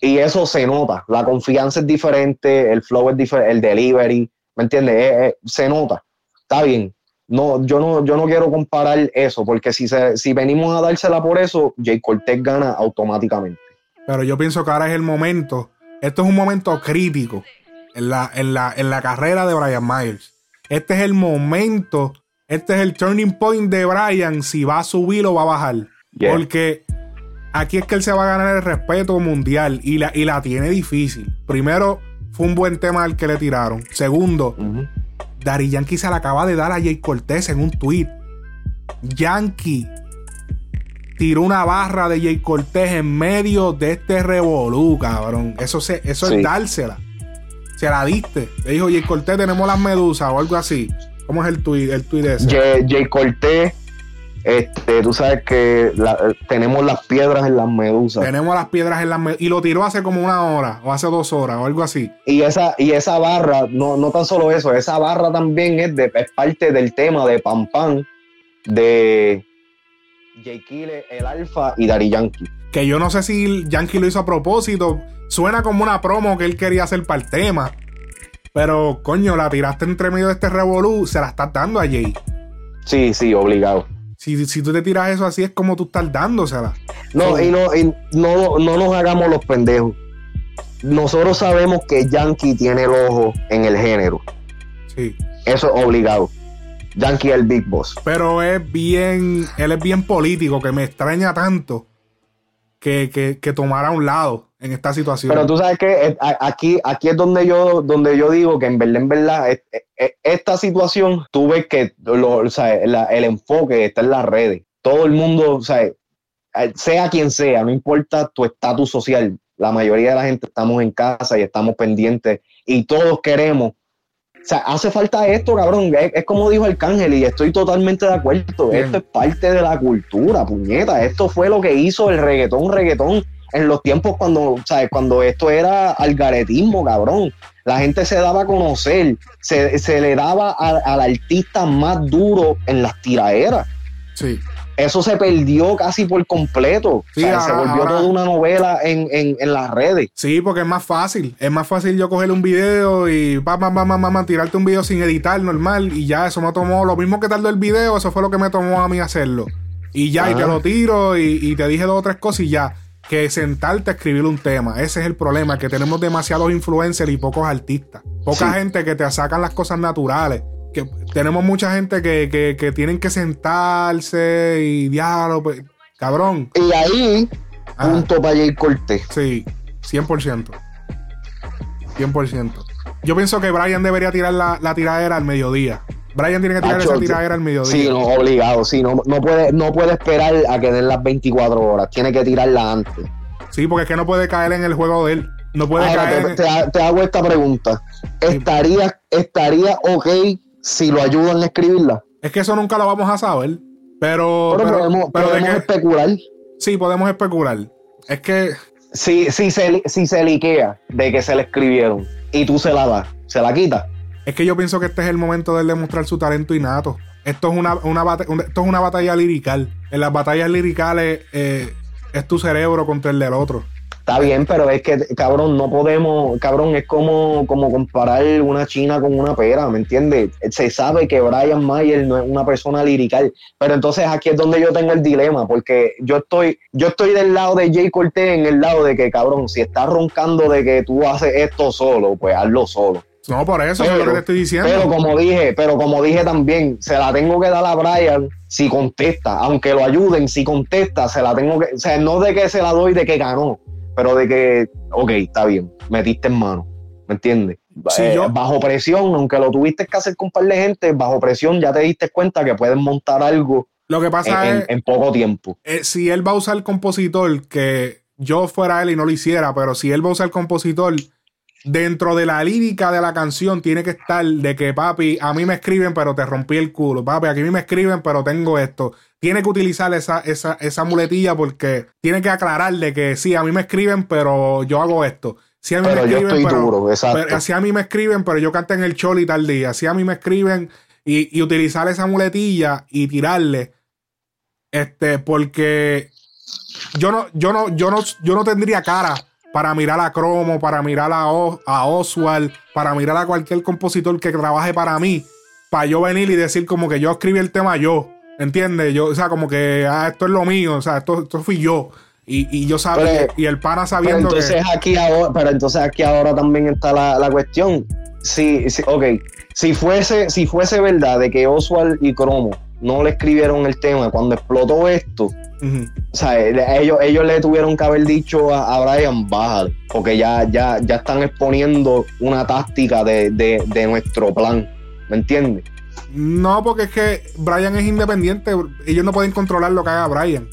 Y eso se nota. La confianza es diferente, el flow es diferente, el delivery, ¿me entiendes? Eh, eh, se nota. Está bien. No, yo no, yo no quiero comparar eso, porque si, se, si venimos a dársela por eso, Jay Cortez gana automáticamente. Pero yo pienso que ahora es el momento. Esto es un momento crítico en la, en la, en la carrera de Brian Myers. Este es el momento. Este es el turning point de Brian. Si va a subir o va a bajar. Yeah. Porque aquí es que él se va a ganar el respeto mundial. Y la, y la tiene difícil. Primero, fue un buen tema al que le tiraron. Segundo, Ujú. Dari Yankee se la acaba de dar a Jay Cortés en un tweet. Yankee tiró una barra de Jay Cortés en medio de este revolú, cabrón. Eso, se, eso Sí. es dársela. Se la diste. Le dijo Jay Cortés, tenemos las medusas o algo así. ¿Cómo es el tweet, el tweet ese? Jay, Jay Cortez, este, tú sabes que la- tenemos las piedras en las medusas. Tenemos las piedras en las medusas. Y lo tiró hace como una hora o hace dos horas o algo así. Y esa, y esa barra, no, no tan solo eso, esa barra también es, de, es parte del tema de Pam Pam de Jay Kille, el Alfa y Dari Yankee. Que yo no sé si Yankee lo hizo a propósito. Suena como una promo que él quería hacer para el tema. Pero, coño, la tiraste entre medio de este revolú, se la estás dando a Jay. Sí, sí, obligado. Si, si tú te tiras eso así, es como tú estás dándosela. No, y no, y no, no nos hagamos los pendejos. Nosotros sabemos que Yankee tiene el ojo en el género. Sí. Eso es obligado. Yankee es el Big Boss. Pero es bien, él es bien político, que me extraña tanto que, que, que tomara un lado en esta situación. Pero tú sabes que eh, aquí, aquí es donde yo, donde yo digo que en verdad, en verdad, es- es- esta situación, tú ves que lo- o sea, la- el enfoque está en las redes. Todo el mundo, o sea, eh, sea quien sea, no importa tu estatus social, la mayoría de la gente estamos en casa y estamos pendientes y todos queremos. O sea, hace falta esto, cabrón. Es, es como dijo Arcángel y estoy totalmente de acuerdo. Bien. Esto es parte de la cultura, puñeta. Esto fue lo que hizo el reggaetón, reggaetón en los tiempos cuando, ¿sabes? Cuando esto era algaretismo, cabrón. La gente se daba a conocer, se, se le daba al artista más duro en las tiraderas. Sí. Eso se perdió casi por completo. Sí, O sea, se volvió ahora- toda una novela en, en, en las redes. Sí, porque es más fácil. Es más fácil yo coger un video y pa, pa, pa, pa, pa, pa, tirarte un video sin editar normal. Y ya eso me tomó lo mismo que tardó el video, eso fue lo que me tomó a mí hacerlo. Y ya, y te lo tiro y, y te dije dos o tres cosas y ya. Que sentarte a escribir un tema. Ese es el problema, que tenemos demasiados influencers y pocos artistas. Poca Sí. gente que te sacan las cosas naturales. Que tenemos mucha gente que, que, que tienen que sentarse y diálogo. pues, cabrón. Y ahí, Ajá. punto para Jay Cortés. Sí, 100%. 100%. Yo pienso que Brian debería tirar la, la tiradera al mediodía. Brian tiene que tirar Acho, esa tiradera al mediodía. Sí, no, obligado, sí, no, no, puede, no puede esperar a que den las 24 horas, tiene que tirarla antes. Sí, porque es que no puede caer en el juego de él. No puede Ahora, caer te, en- te ha- te hago esta pregunta. ¿Estaría, ¿Estaría ok si lo ayudan a escribirla? Es que eso nunca lo vamos a saber. Pero, Pero, pero, podemos, pero de podemos que- especular. sí, podemos especular. Es que Si, si, se, si se liquea de que se le escribieron y tú se la das, ¿se la quita? Es que yo pienso que este es el momento de él demostrar su talento innato. Esto es una, una, esto es una batalla lirical. En las batallas liricales eh, es tu cerebro contra el del otro. Está bien, pero es que, cabrón, no podemos, cabrón, es como, como comparar una china con una pera, ¿me entiendes? Se sabe que Brian Mayer no es una persona lirical, pero entonces aquí es donde yo tengo el dilema, porque yo estoy, yo estoy del lado de Jay Cortés en el lado de que, cabrón, si estás roncando de que tú haces esto solo, pues hazlo solo. No, por eso es lo que te estoy diciendo. Pero como dije, pero como dije también, se la tengo que dar a Brian si contesta, aunque lo ayuden, si contesta, se la tengo que, o sea, no de que se la doy de que ganó, pero de que, ok, está bien, metiste en mano, ¿me entiendes? Sí, Eh, yo- Bajo presión, aunque lo tuviste que hacer con un par de gente, bajo presión ya te diste cuenta que puedes montar algo Lo que en, pasa en- es, en poco tiempo. eh, si él va a usar compositor, que yo fuera él y no lo hiciera, pero si él va a usar compositor, dentro de la lírica de la canción tiene que estar de que, papi, a mí me escriben, pero te rompí el culo. Papi, aquí a mí me escriben, pero tengo esto. Tiene que utilizar esa, esa, esa muletilla porque tiene que aclarar de que sí, a mí me escriben, pero yo hago esto. Sí, a mí Pero me yo escriben, estoy pero, duro, exacto. pero así a mí me escriben, pero yo canto en el choli tal día. Así a mí me escriben y, y utilizar esa muletilla y tirarle. Este, porque yo no, yo no, yo no, yo no tendría cara para mirar a Cromo, para mirar a, O- a Oswald, para mirar a cualquier compositor que trabaje para mí, para yo venir y decir como que yo escribí el tema yo, ¿entiendes? Yo, o sea, como que ah, esto es lo mío, o sea, esto, esto fui yo. Y, y yo sabía, Pero- y el pana Pero sabiendo entonces que. aquí ahora, pero entonces aquí ahora también está la, la cuestión. Si, si, ok, si fuese, si fuese verdad de que Oswald y Cromo no le escribieron el tema cuando explotó esto, o sea, ellos, ellos le tuvieron que haber dicho a, a Brian, bájale, porque ya, ya, ya están exponiendo una táctica de, de, de nuestro plan. ¿Me entiendes? No, porque es que Brian es independiente, ellos no pueden controlar lo que haga Brian.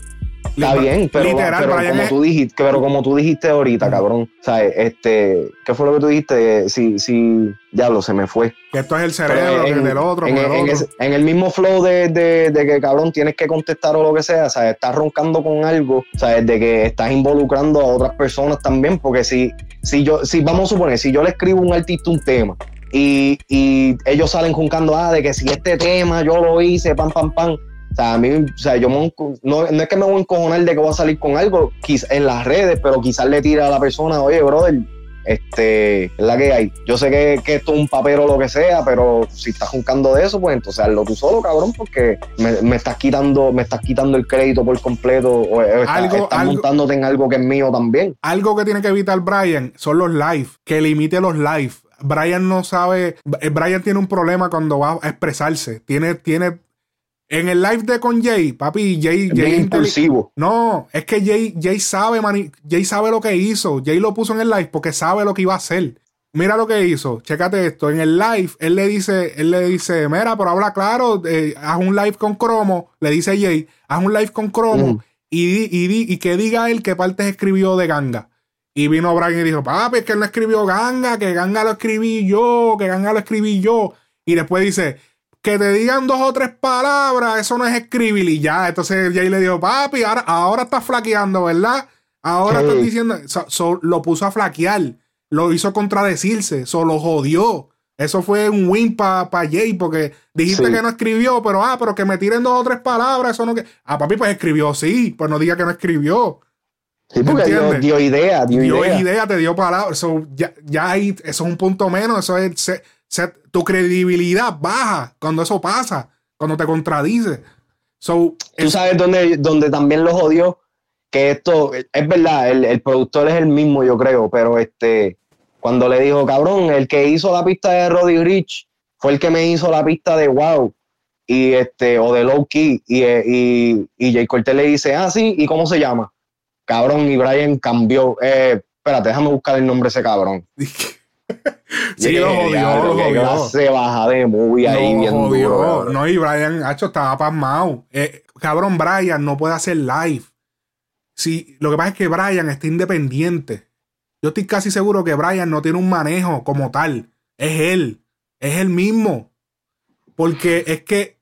Está bien, pero, literal, pero Brian como es- tú dijiste, pero como tú dijiste ahorita, cabrón, ¿sabes? Este, ¿qué fue lo que tú dijiste? Si, si, diablo, se me fue. que esto es el cerebro, en, del otro, en, en otro. ese- en el mismo flow de, de- de que cabrón tienes que contestar o lo que sea, ¿sabes? Estás roncando con algo, ¿sabes? De que estás involucrando a otras personas también, porque si, si yo, si vamos a suponer, si yo le escribo a un artista un tema y, y ellos salen roncando, ah, de que si este tema yo lo hice, pam, pam, pam. O sea, a mí, o sea, yo me no, no es que me voy a encojonar de que voy a salir con algo quiz- en las redes, pero quizás le tira a la persona, oye, brother, este, es la que hay. Yo sé que, que esto es un papel o lo que sea, pero si estás juncando de eso, pues entonces hazlo tú solo, cabrón, porque me, me estás quitando, me estás quitando el crédito por completo, o, estás, Algo- estás algo- montándote en algo que es mío también. Algo que tiene que evitar Brian son los live, que limite los live. Brian no sabe, Brian tiene un problema cuando va a expresarse. Tiene, tiene, en el live de con Jay, papi, Jay, Es Jay es impulsivo. No, es que Jay, Jay sabe, mani- Jay sabe lo que hizo. Jay lo puso en el live porque sabe lo que iba a hacer. Mira lo que hizo. Chécate esto. En el live, él le dice, él le dice, mira, pero habla claro, eh, haz un live con Cromo. Le dice Jay, haz un live con Cromo Ujú. y, y, y que diga él qué partes escribió de Ganga. Y vino Brian y dijo, papi, es que él no escribió Ganga, que Ganga lo escribí yo, que Ganga lo escribí yo. Y después dice, que te digan dos o tres palabras, eso no es escribir. Y ya, entonces Jay le dijo, papi, ahora, ahora estás flaqueando, ¿verdad? Ahora Sí. estás diciendo, so- so- lo puso a flaquear, lo hizo contradecirse, solo lo jodió. Eso fue un win para Jay, porque dijiste Sí. que no escribió, pero ah, pero que me tiren dos o tres palabras, eso no que. Ah, papi, pues escribió, sí, pues no diga que no escribió. Sí, porque dio, dio idea, dio, dio idea. idea. te dio palabras. So, ya, ya ahí, eso es un punto menos. Eso es se- tu credibilidad baja cuando eso pasa, cuando te contradice. So, Tú es- sabes dónde, dónde también lo jodió, que esto, es verdad, el, el productor es el mismo, yo creo, pero este, cuando le dijo, cabrón, el que hizo la pista de Roddy Rich fue el que me hizo la pista de Wow, y este, o de Low Key, y, eh, y, y Jay Cortez le dice, ah, sí, ¿y cómo se llama? Cabrón, y Brian cambió, eh, espérate, déjame buscar el nombre de ese cabrón. sí, lo Yeah, jodió, lo jodió. clase baja de movie ahí Lo bien jodió. duro. No, y Brian, hacho, estaba pasmado. Eh, cabrón, Brian no puede hacer live. Sí, lo que pasa es que Brian está independiente. Yo estoy casi seguro que Brian no tiene un manejo como tal. Es él. Es él mismo. Porque es que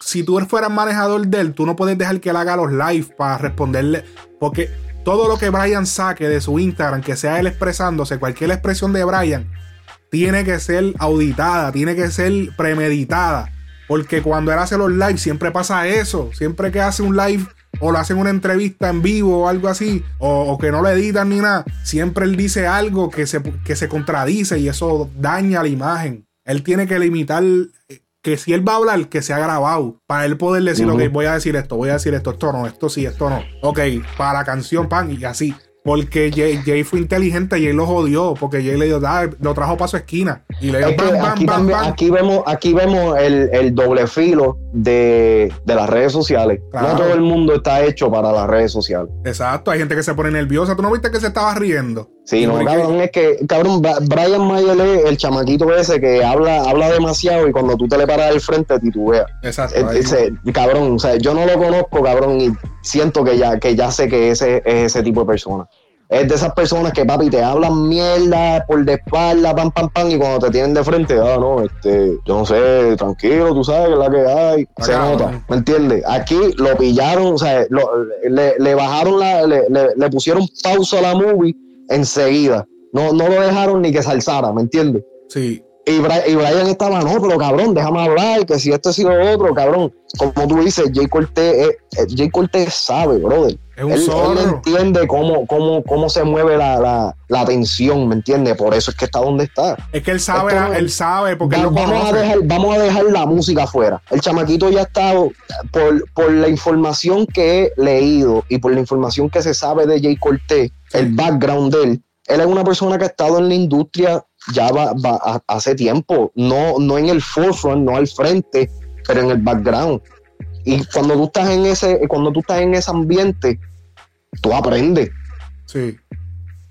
si tú fueras manejador de él, tú no puedes dejar que él haga los live para responderle. Porque todo lo que Brian saque de su Instagram, que sea él expresándose, cualquier expresión de Brian, tiene que ser auditada, tiene que ser premeditada. Porque cuando él hace los lives siempre pasa eso. Siempre que hace un live o lo hacen una entrevista en vivo o algo así, o, o que no lo editan ni nada, siempre él dice algo que se, que se contradice y eso daña la imagen. Él tiene que limitar eh, que si él va a hablar, que sea grabado, para él poder decir, Ujú. ok, voy a decir esto, voy a decir esto, esto no, esto sí, esto no. Ok, para la canción, pan, y así. Porque Jay, Jay fue inteligente y él lo jodió, porque Jay le dio, "Ah", lo trajo para su esquina. Y le dio, Es bam, bam, aquí, bam, también- bam. aquí vemos, aquí vemos el, el doble filo de, de las redes sociales. Claro. No todo el mundo está hecho para las redes sociales. Exacto, hay gente que se pone nerviosa. ¿Tú no viste que se estaba riendo? Sí, no, cabrón, es que, cabrón, Brian Mayer es el chamaquito ese que habla, habla demasiado y cuando tú te le paras al frente titubea. Exacto. Eh, ese- cabrón, o sea, yo no lo conozco, cabrón, y siento que ya, que ya sé que ese es ese tipo de persona. Es de esas personas que, papi, te hablan mierda por de espalda, pam, pam, pam, y cuando te tienen de frente, ah, no, este, yo no sé, tranquilo, tú sabes que es la que hay, se nota, ¿me entiendes? Aquí lo pillaron, o sea, lo- le, le bajaron la, le, le- le pusieron pausa a la movie enseguida. No, no lo dejaron ni que se alzara, ¿me entiendes? Sí. Y, Bri- y Brian estaba, no, pero cabrón, déjame hablar, que si esto ha sido otro, cabrón. Como tú dices, Jay Cortés, eh, Jay Cortés sabe, brother. Es un Él, él entiende cómo, cómo, cómo se mueve la, la, la tensión, ¿me entiendes? Por eso es que está donde está. Es que él sabe, Esto- él sabe, porque él Va- lo vamos, a dejar, vamos a dejar la música afuera. El chamaquito ya está, por, por la información que he leído y por la información que se sabe de Jay Cortés, el background de él, él es una persona que ha estado en la industria ya va, va- hace tiempo, no, no en el forefront, no al frente, pero en el background. Y cuando tú estás en ese, cuando tú estás en ese ambiente, tú aprendes. Sí.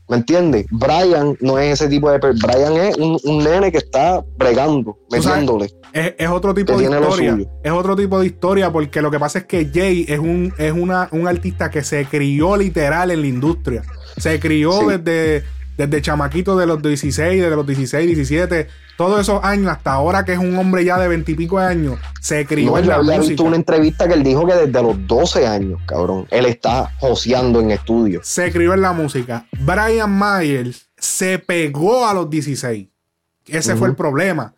¿Me entiendes? Brian no es ese tipo de... Brian es un, un nene que está bregando, metiéndole. Es, es otro tipo de historia. Es otro tipo de historia porque lo que pasa es que Jay es un, es una, un artista que se crió literal en la industria. Se crió Sí. desde, desde chamaquito de los 16, desde los 16, 17, todos esos años hasta ahora que es un hombre ya de 20 y pico de años, se crió No, en yo la había música. visto una entrevista que él dijo que desde los 12 años, cabrón, él está joseando en estudio. se crió en la música. Brian Myers se pegó a los 16. Ese fue el problema.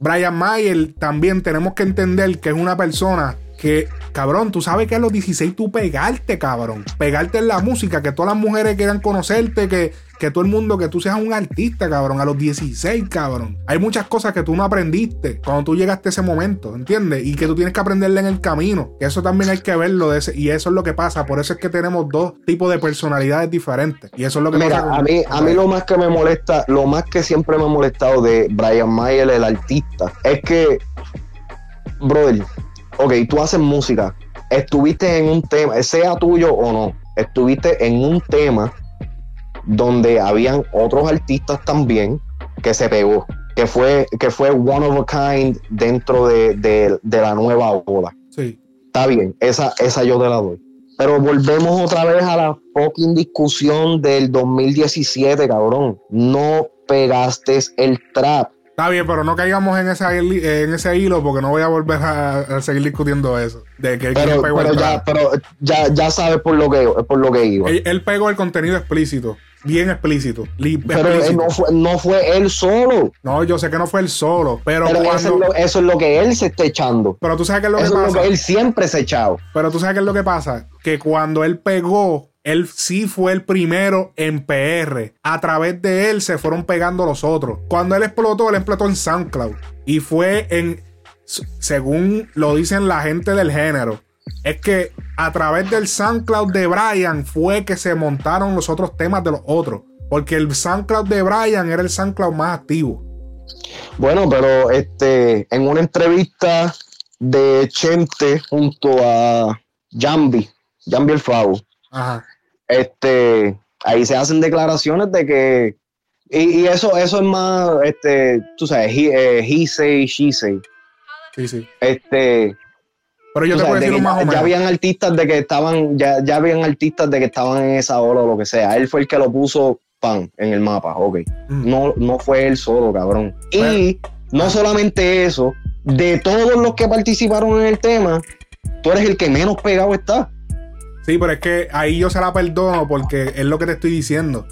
Brian Myers también tenemos que entender que es una persona que, cabrón, tú sabes que a los 16 tú pegarte, cabrón. Pegarte en la música, que todas las mujeres quieran conocerte, que, que todo el mundo, que tú seas un artista, cabrón, a los 16, cabrón. Hay muchas cosas que tú no aprendiste cuando tú llegaste a ese momento, ¿entiendes? Y que tú tienes que aprenderle en el camino. Que eso también hay que verlo, de ese, y eso es lo que pasa. Por eso es que tenemos dos tipos de personalidades diferentes. Y eso es lo que Mira, a mí, a mí lo más que me molesta, lo más que siempre me ha molestado de Brian Mayer, el artista, es que, brother, ok, tú haces música, estuviste en un tema, sea tuyo o no, estuviste en un tema donde habían otros artistas también que se pegó, que fue, que fue one of a kind dentro de, de- de la nueva ola. Sí. Está bien, esa, esa yo te la doy. Pero volvemos otra vez a la fucking discusión del 2017, cabrón. No pegaste el trap. Está bien, pero no caigamos en ese, hili- en ese hilo porque no voy a volver a, a seguir discutiendo eso. De que Pero, pegó el pero, traje. ya, pero ya, ya sabes por lo que, por lo que iba. Él, él pegó el contenido explícito, bien explícito. Pero explícito. no, fue, no fue él solo. No, yo sé que no fue él solo, pero, Pero eso es, lo, eso es lo que él se está echando. Pero tú sabes qué es lo que Eso es lo pasa. que él siempre se ha echado. Pero tú sabes qué es lo que pasa. Que cuando él pegó, él sí fue el primero en PR. A través de él se fueron pegando los otros. Cuando él explotó, él explotó en SoundCloud. Y fue en. Según lo dicen la gente del género. Es que a través del SoundCloud de Brian fue que se montaron los otros temas de los otros. Porque el SoundCloud de Brian era el SoundCloud más activo. Bueno, pero este, en una entrevista de Chente junto a Jambi, Jambi el Favo, Ajá. este, ahí se hacen declaraciones de que, y, y eso, eso es más, este, tú sabes, he, eh, he say, she say, Sí, sí. este, Pero yo te puedo decir más o ya, ya menos. habían artistas de que estaban, ya, ya habían artistas de que estaban en esa ola o lo que sea, él fue el que lo puso pan en el mapa, ok, Mm. no, no fue él solo, cabrón. Y no solamente eso, de todos los que participaron en el tema, tú eres el que menos pegado está. Sí, pero es que ahí yo se la perdono porque es lo que te estoy diciendo.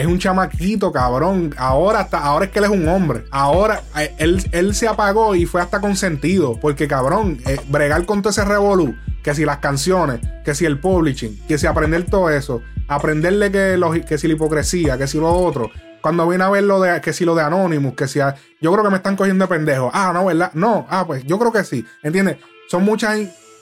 Es un chamaquito, cabrón. Ahora hasta, ahora es que él es un hombre. Ahora eh, él, él se apagó y fue hasta consentido. Porque, cabrón, eh, bregar con todo ese revolú. Que si las canciones, que si el publishing, que si aprender todo eso, aprenderle que, los- que si la hipocresía, que si lo otro. Cuando vine a ver lo de, que si lo de Anonymous, que si, yo creo que me están cogiendo de pendejo. Ah, no, ¿verdad? No, ah, pues yo creo que sí. ¿Entiendes? Son muchas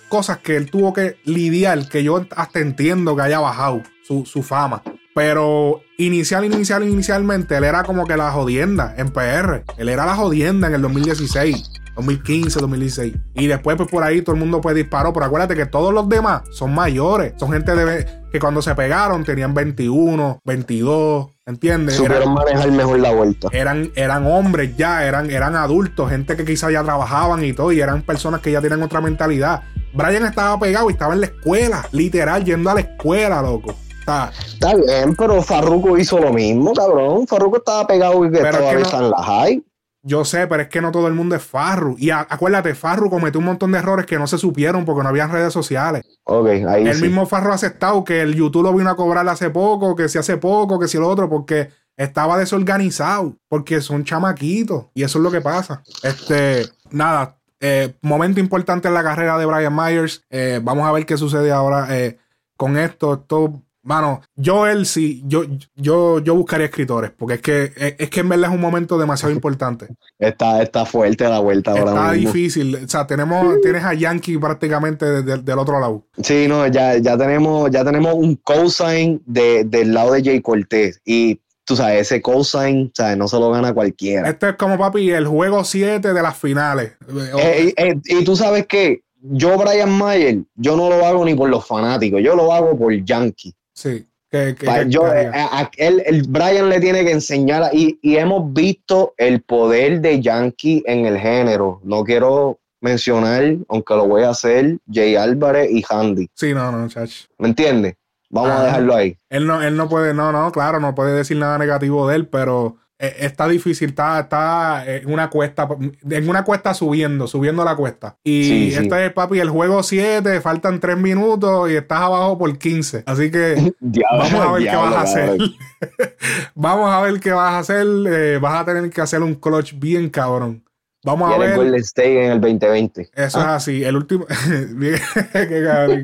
cosas que él tuvo que lidiar, que yo hasta entiendo que haya bajado su, su fama. Pero inicial, inicial, inicialmente, él era como que la jodienda en PR. Él era la jodienda en el 2016, 2015, 2016. Y después, pues por ahí todo el mundo pues disparó. Pero acuérdate que todos los demás son mayores. Son gente de, que cuando se pegaron tenían 21, 22, ¿entiendes? Supieron manejar mejor la vuelta. eran, eran hombres ya, eran, eran adultos, gente que quizás ya trabajaban y todo, y eran personas que ya tienen otra mentalidad. Brian estaba pegado y estaba en la escuela, literal, yendo a la escuela, loco. Está, Está bien, pero Farruko hizo lo mismo, cabrón. Farruko estaba pegado y que Pero es todavía que no- está en la high. yo sé, pero es que no todo el mundo es Farru. Y a- acuérdate, Farru cometió un montón de errores que no se supieron porque no había redes sociales. Ok, ahí El sí. mismo Farru ha aceptado que el YouTube lo vino a cobrar hace poco, que si hace poco, que si lo otro, porque estaba desorganizado, porque son chamaquitos. Y eso es lo que pasa. Este, nada, eh, momento importante en la carrera de Brian Myers. Eh, vamos a ver qué sucede ahora eh, con esto. Esto, mano, yo él sí, yo, yo, yo buscaría escritores, porque es que, es, es que en verdad es un momento demasiado importante. Está, está fuerte la vuelta ahora Está mismo. difícil. O sea, tenemos, tienes a Yankee prácticamente de- de- del otro lado. Sí, no, ya, ya tenemos, ya tenemos un cosign de, del lado de Jay Cortés. Y tú sabes, ese cosign, ¿sabes? No se lo gana cualquiera. Este es como, papi, el juego 7 de las finales. Eh, eh, y tú sabes que yo, Brian Mayer, yo no lo hago ni por los fanáticos, yo lo hago por Yankee. Sí. Que, que- yo, eh, a- a- él- el Brian le tiene que enseñar, y, y hemos visto el poder de Yankee en el género. No quiero mencionar, aunque lo voy a hacer, Jay Álvarez y Handy. sí, no, no, chach. ¿Me entiendes? Vamos Ah. a dejarlo ahí. Él no, él no puede, no, no, claro, no puede decir nada negativo de él, pero está difícil, está, está en una cuesta, en una cuesta subiendo, subiendo la cuesta. Y Sí, sí. este es, papi, el juego 7, faltan 3 minutos y estás abajo por 15. Así que Diablo, vamos a ver qué vas a hacer. vamos a ver qué vas a hacer. eh, vas a tener que hacer un clutch bien cabrón. Vamos Y a ver. Golden State en el 2020. Eso es así. El último. Qué cabrón.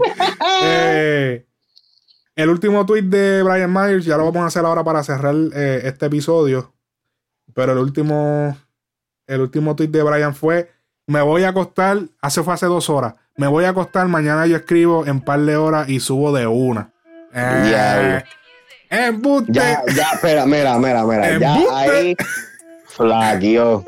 Eh, el último tweet de Brian Myers, ya lo vamos a hacer ahora para cerrar eh, este episodio. Pero el último. El último tweet de Brian fue: Me voy a acostar. Hace fue hace dos horas. Me voy a acostar. Mañana yo escribo en par de horas y subo de una. Eh, embuste. Ya, ya, espera, mira, mira, mira. Ya ahí. Flaquio.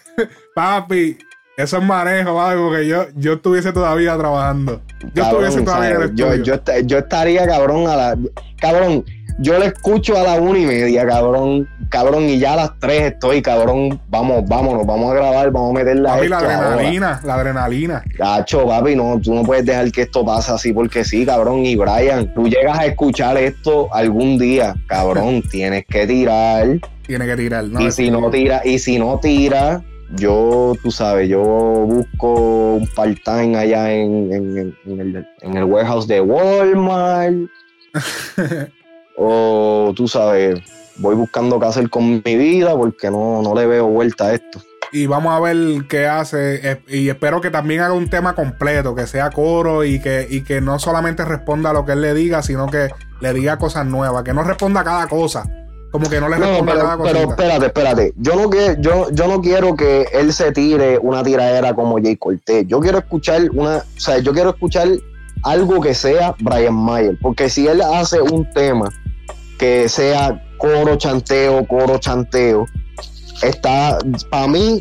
Papi, eso es manejo, papi, porque yo, yo estuviese todavía trabajando. Yo Cabrón, estuviese todavía en el yo, estudio. yo, yo estaría cabrón a la. Cabrón, yo le escucho a la una y media, cabrón. Cabrón, y ya a las tres estoy, cabrón. Vamos, vámonos, vamos a grabar, vamos a meterla. Papi, la adrenalina, la adrenalina. Cacho, papi, no, tú no puedes dejar que esto pase así porque sí, cabrón. Y Brian, tú llegas a escuchar esto algún día, cabrón, tienes que tirar Tiene que tirar, ¿no? y si no tira, y si no tira, yo, tú sabes, yo busco un part-time allá en, en- en- en el, en el warehouse de Walmart. o tú sabes, voy buscando qué hacer con mi vida porque no, no le veo vuelta a esto. y vamos a ver qué hace. Y espero que también haga un tema completo, que sea coro y que, y que no solamente responda a lo que él le diga, sino que le diga cosas nuevas, que no responda a cada cosa. Como que no le No, responda a pero, cada pero cosita. espérate, espérate. Yo no, quiero, yo, yo no quiero que él se tire una tiradera como Jay Cortez. Yo quiero escuchar una, o sea, yo quiero escuchar algo que sea Brian Mayer. Porque si él hace un tema que sea coro chanteo, coro chanteo, está, para mí,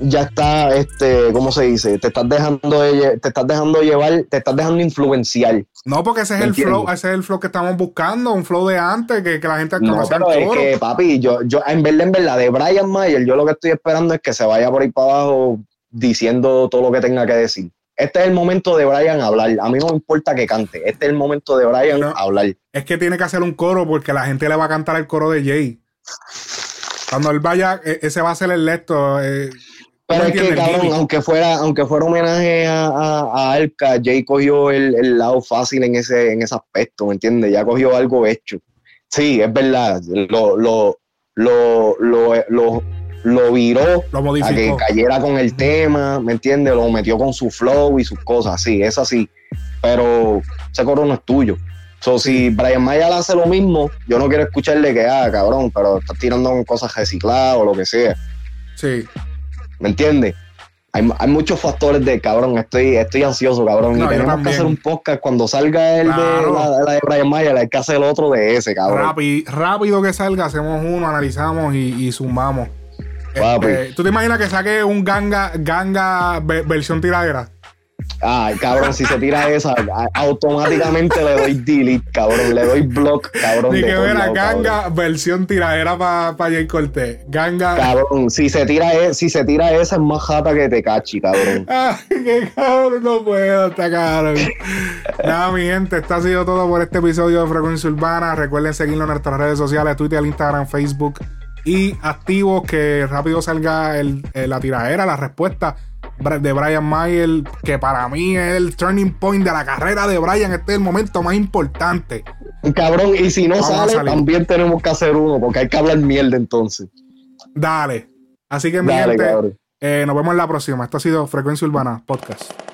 ya está, este, ¿cómo se dice? Te estás dejando, de te estás dejando llevar, te estás dejando influenciar. No, porque ese es el Entiendo. flow, ese es el flow que estamos buscando, un flow de antes, que, que la gente No, pero es coro. que, papi, yo, yo, en verdad, en verdad, de Brian Mayer, yo lo que estoy esperando es que se vaya por ahí para abajo diciendo todo lo que tenga que decir. Este es el momento de Brian hablar. A mí no me importa que cante. Este es el momento de Brian No. hablar. Es que tiene que hacer un coro porque la gente le va a cantar el coro de Jay. Cuando él vaya, e- ese va a ser el lecto. eh, Pero ¿tú es que, cabrón, aunque fuera, aunque fuera homenaje a, a, a Alka, Jay cogió el, el lado fácil en ese, en ese aspecto, ¿me entiendes? Ya cogió algo hecho. Sí, es verdad. Lo, lo, lo, lo, lo, lo viró lo a que cayera con el tema, ¿me entiendes? Lo metió con su flow y sus cosas, sí, es así. Pero ese coro no es tuyo. So, si Brian Mayer hace lo mismo, yo no quiero escucharle que, ah, cabrón, pero estás tirando con cosas recicladas o lo que sea, Sí. ¿me entiendes? Hay, hay muchos factores de, cabrón, estoy, estoy ansioso, cabrón. No, y tenemos que hacer un podcast cuando salga el Claro. de, la, la de Brian Mayer, hay que hacer el otro de ese, cabrón. Rápido, rápido que salga, hacemos uno, analizamos y, y zumbamos. Papi. Este, ¿Tú te imaginas que saque un ganga, ganga ve- versión tiradera? Ay, cabrón, si se tira esa, automáticamente le doy delete, cabrón. Le doy block, cabrón. Ni que lados, ganga cabrón. versión tiradera para pa Jay Cortés. Ganga. Cabrón, si se tira, e- si se tira esa es más jata que te cachi, cabrón. Ay, qué cabrón, no puedo, está cabrón. Nada, mi gente, esto ha sido todo por este episodio de Frecuencia Urbana. Recuerden seguirnos en nuestras redes sociales, Twitter, Instagram, Facebook y activos que rápido salga el, eh, la tiradera, la respuesta de Brian Mayer, que para mí es el turning point de la carrera de Brian. Este es el momento más importante. Cabrón, y si no Vamos sale, también tenemos que hacer uno, porque hay que hablar mierda entonces. Dale. Así que, mi Dale, gente, eh, nos vemos en la próxima. Esto ha sido Frecuencia Urbana Podcast.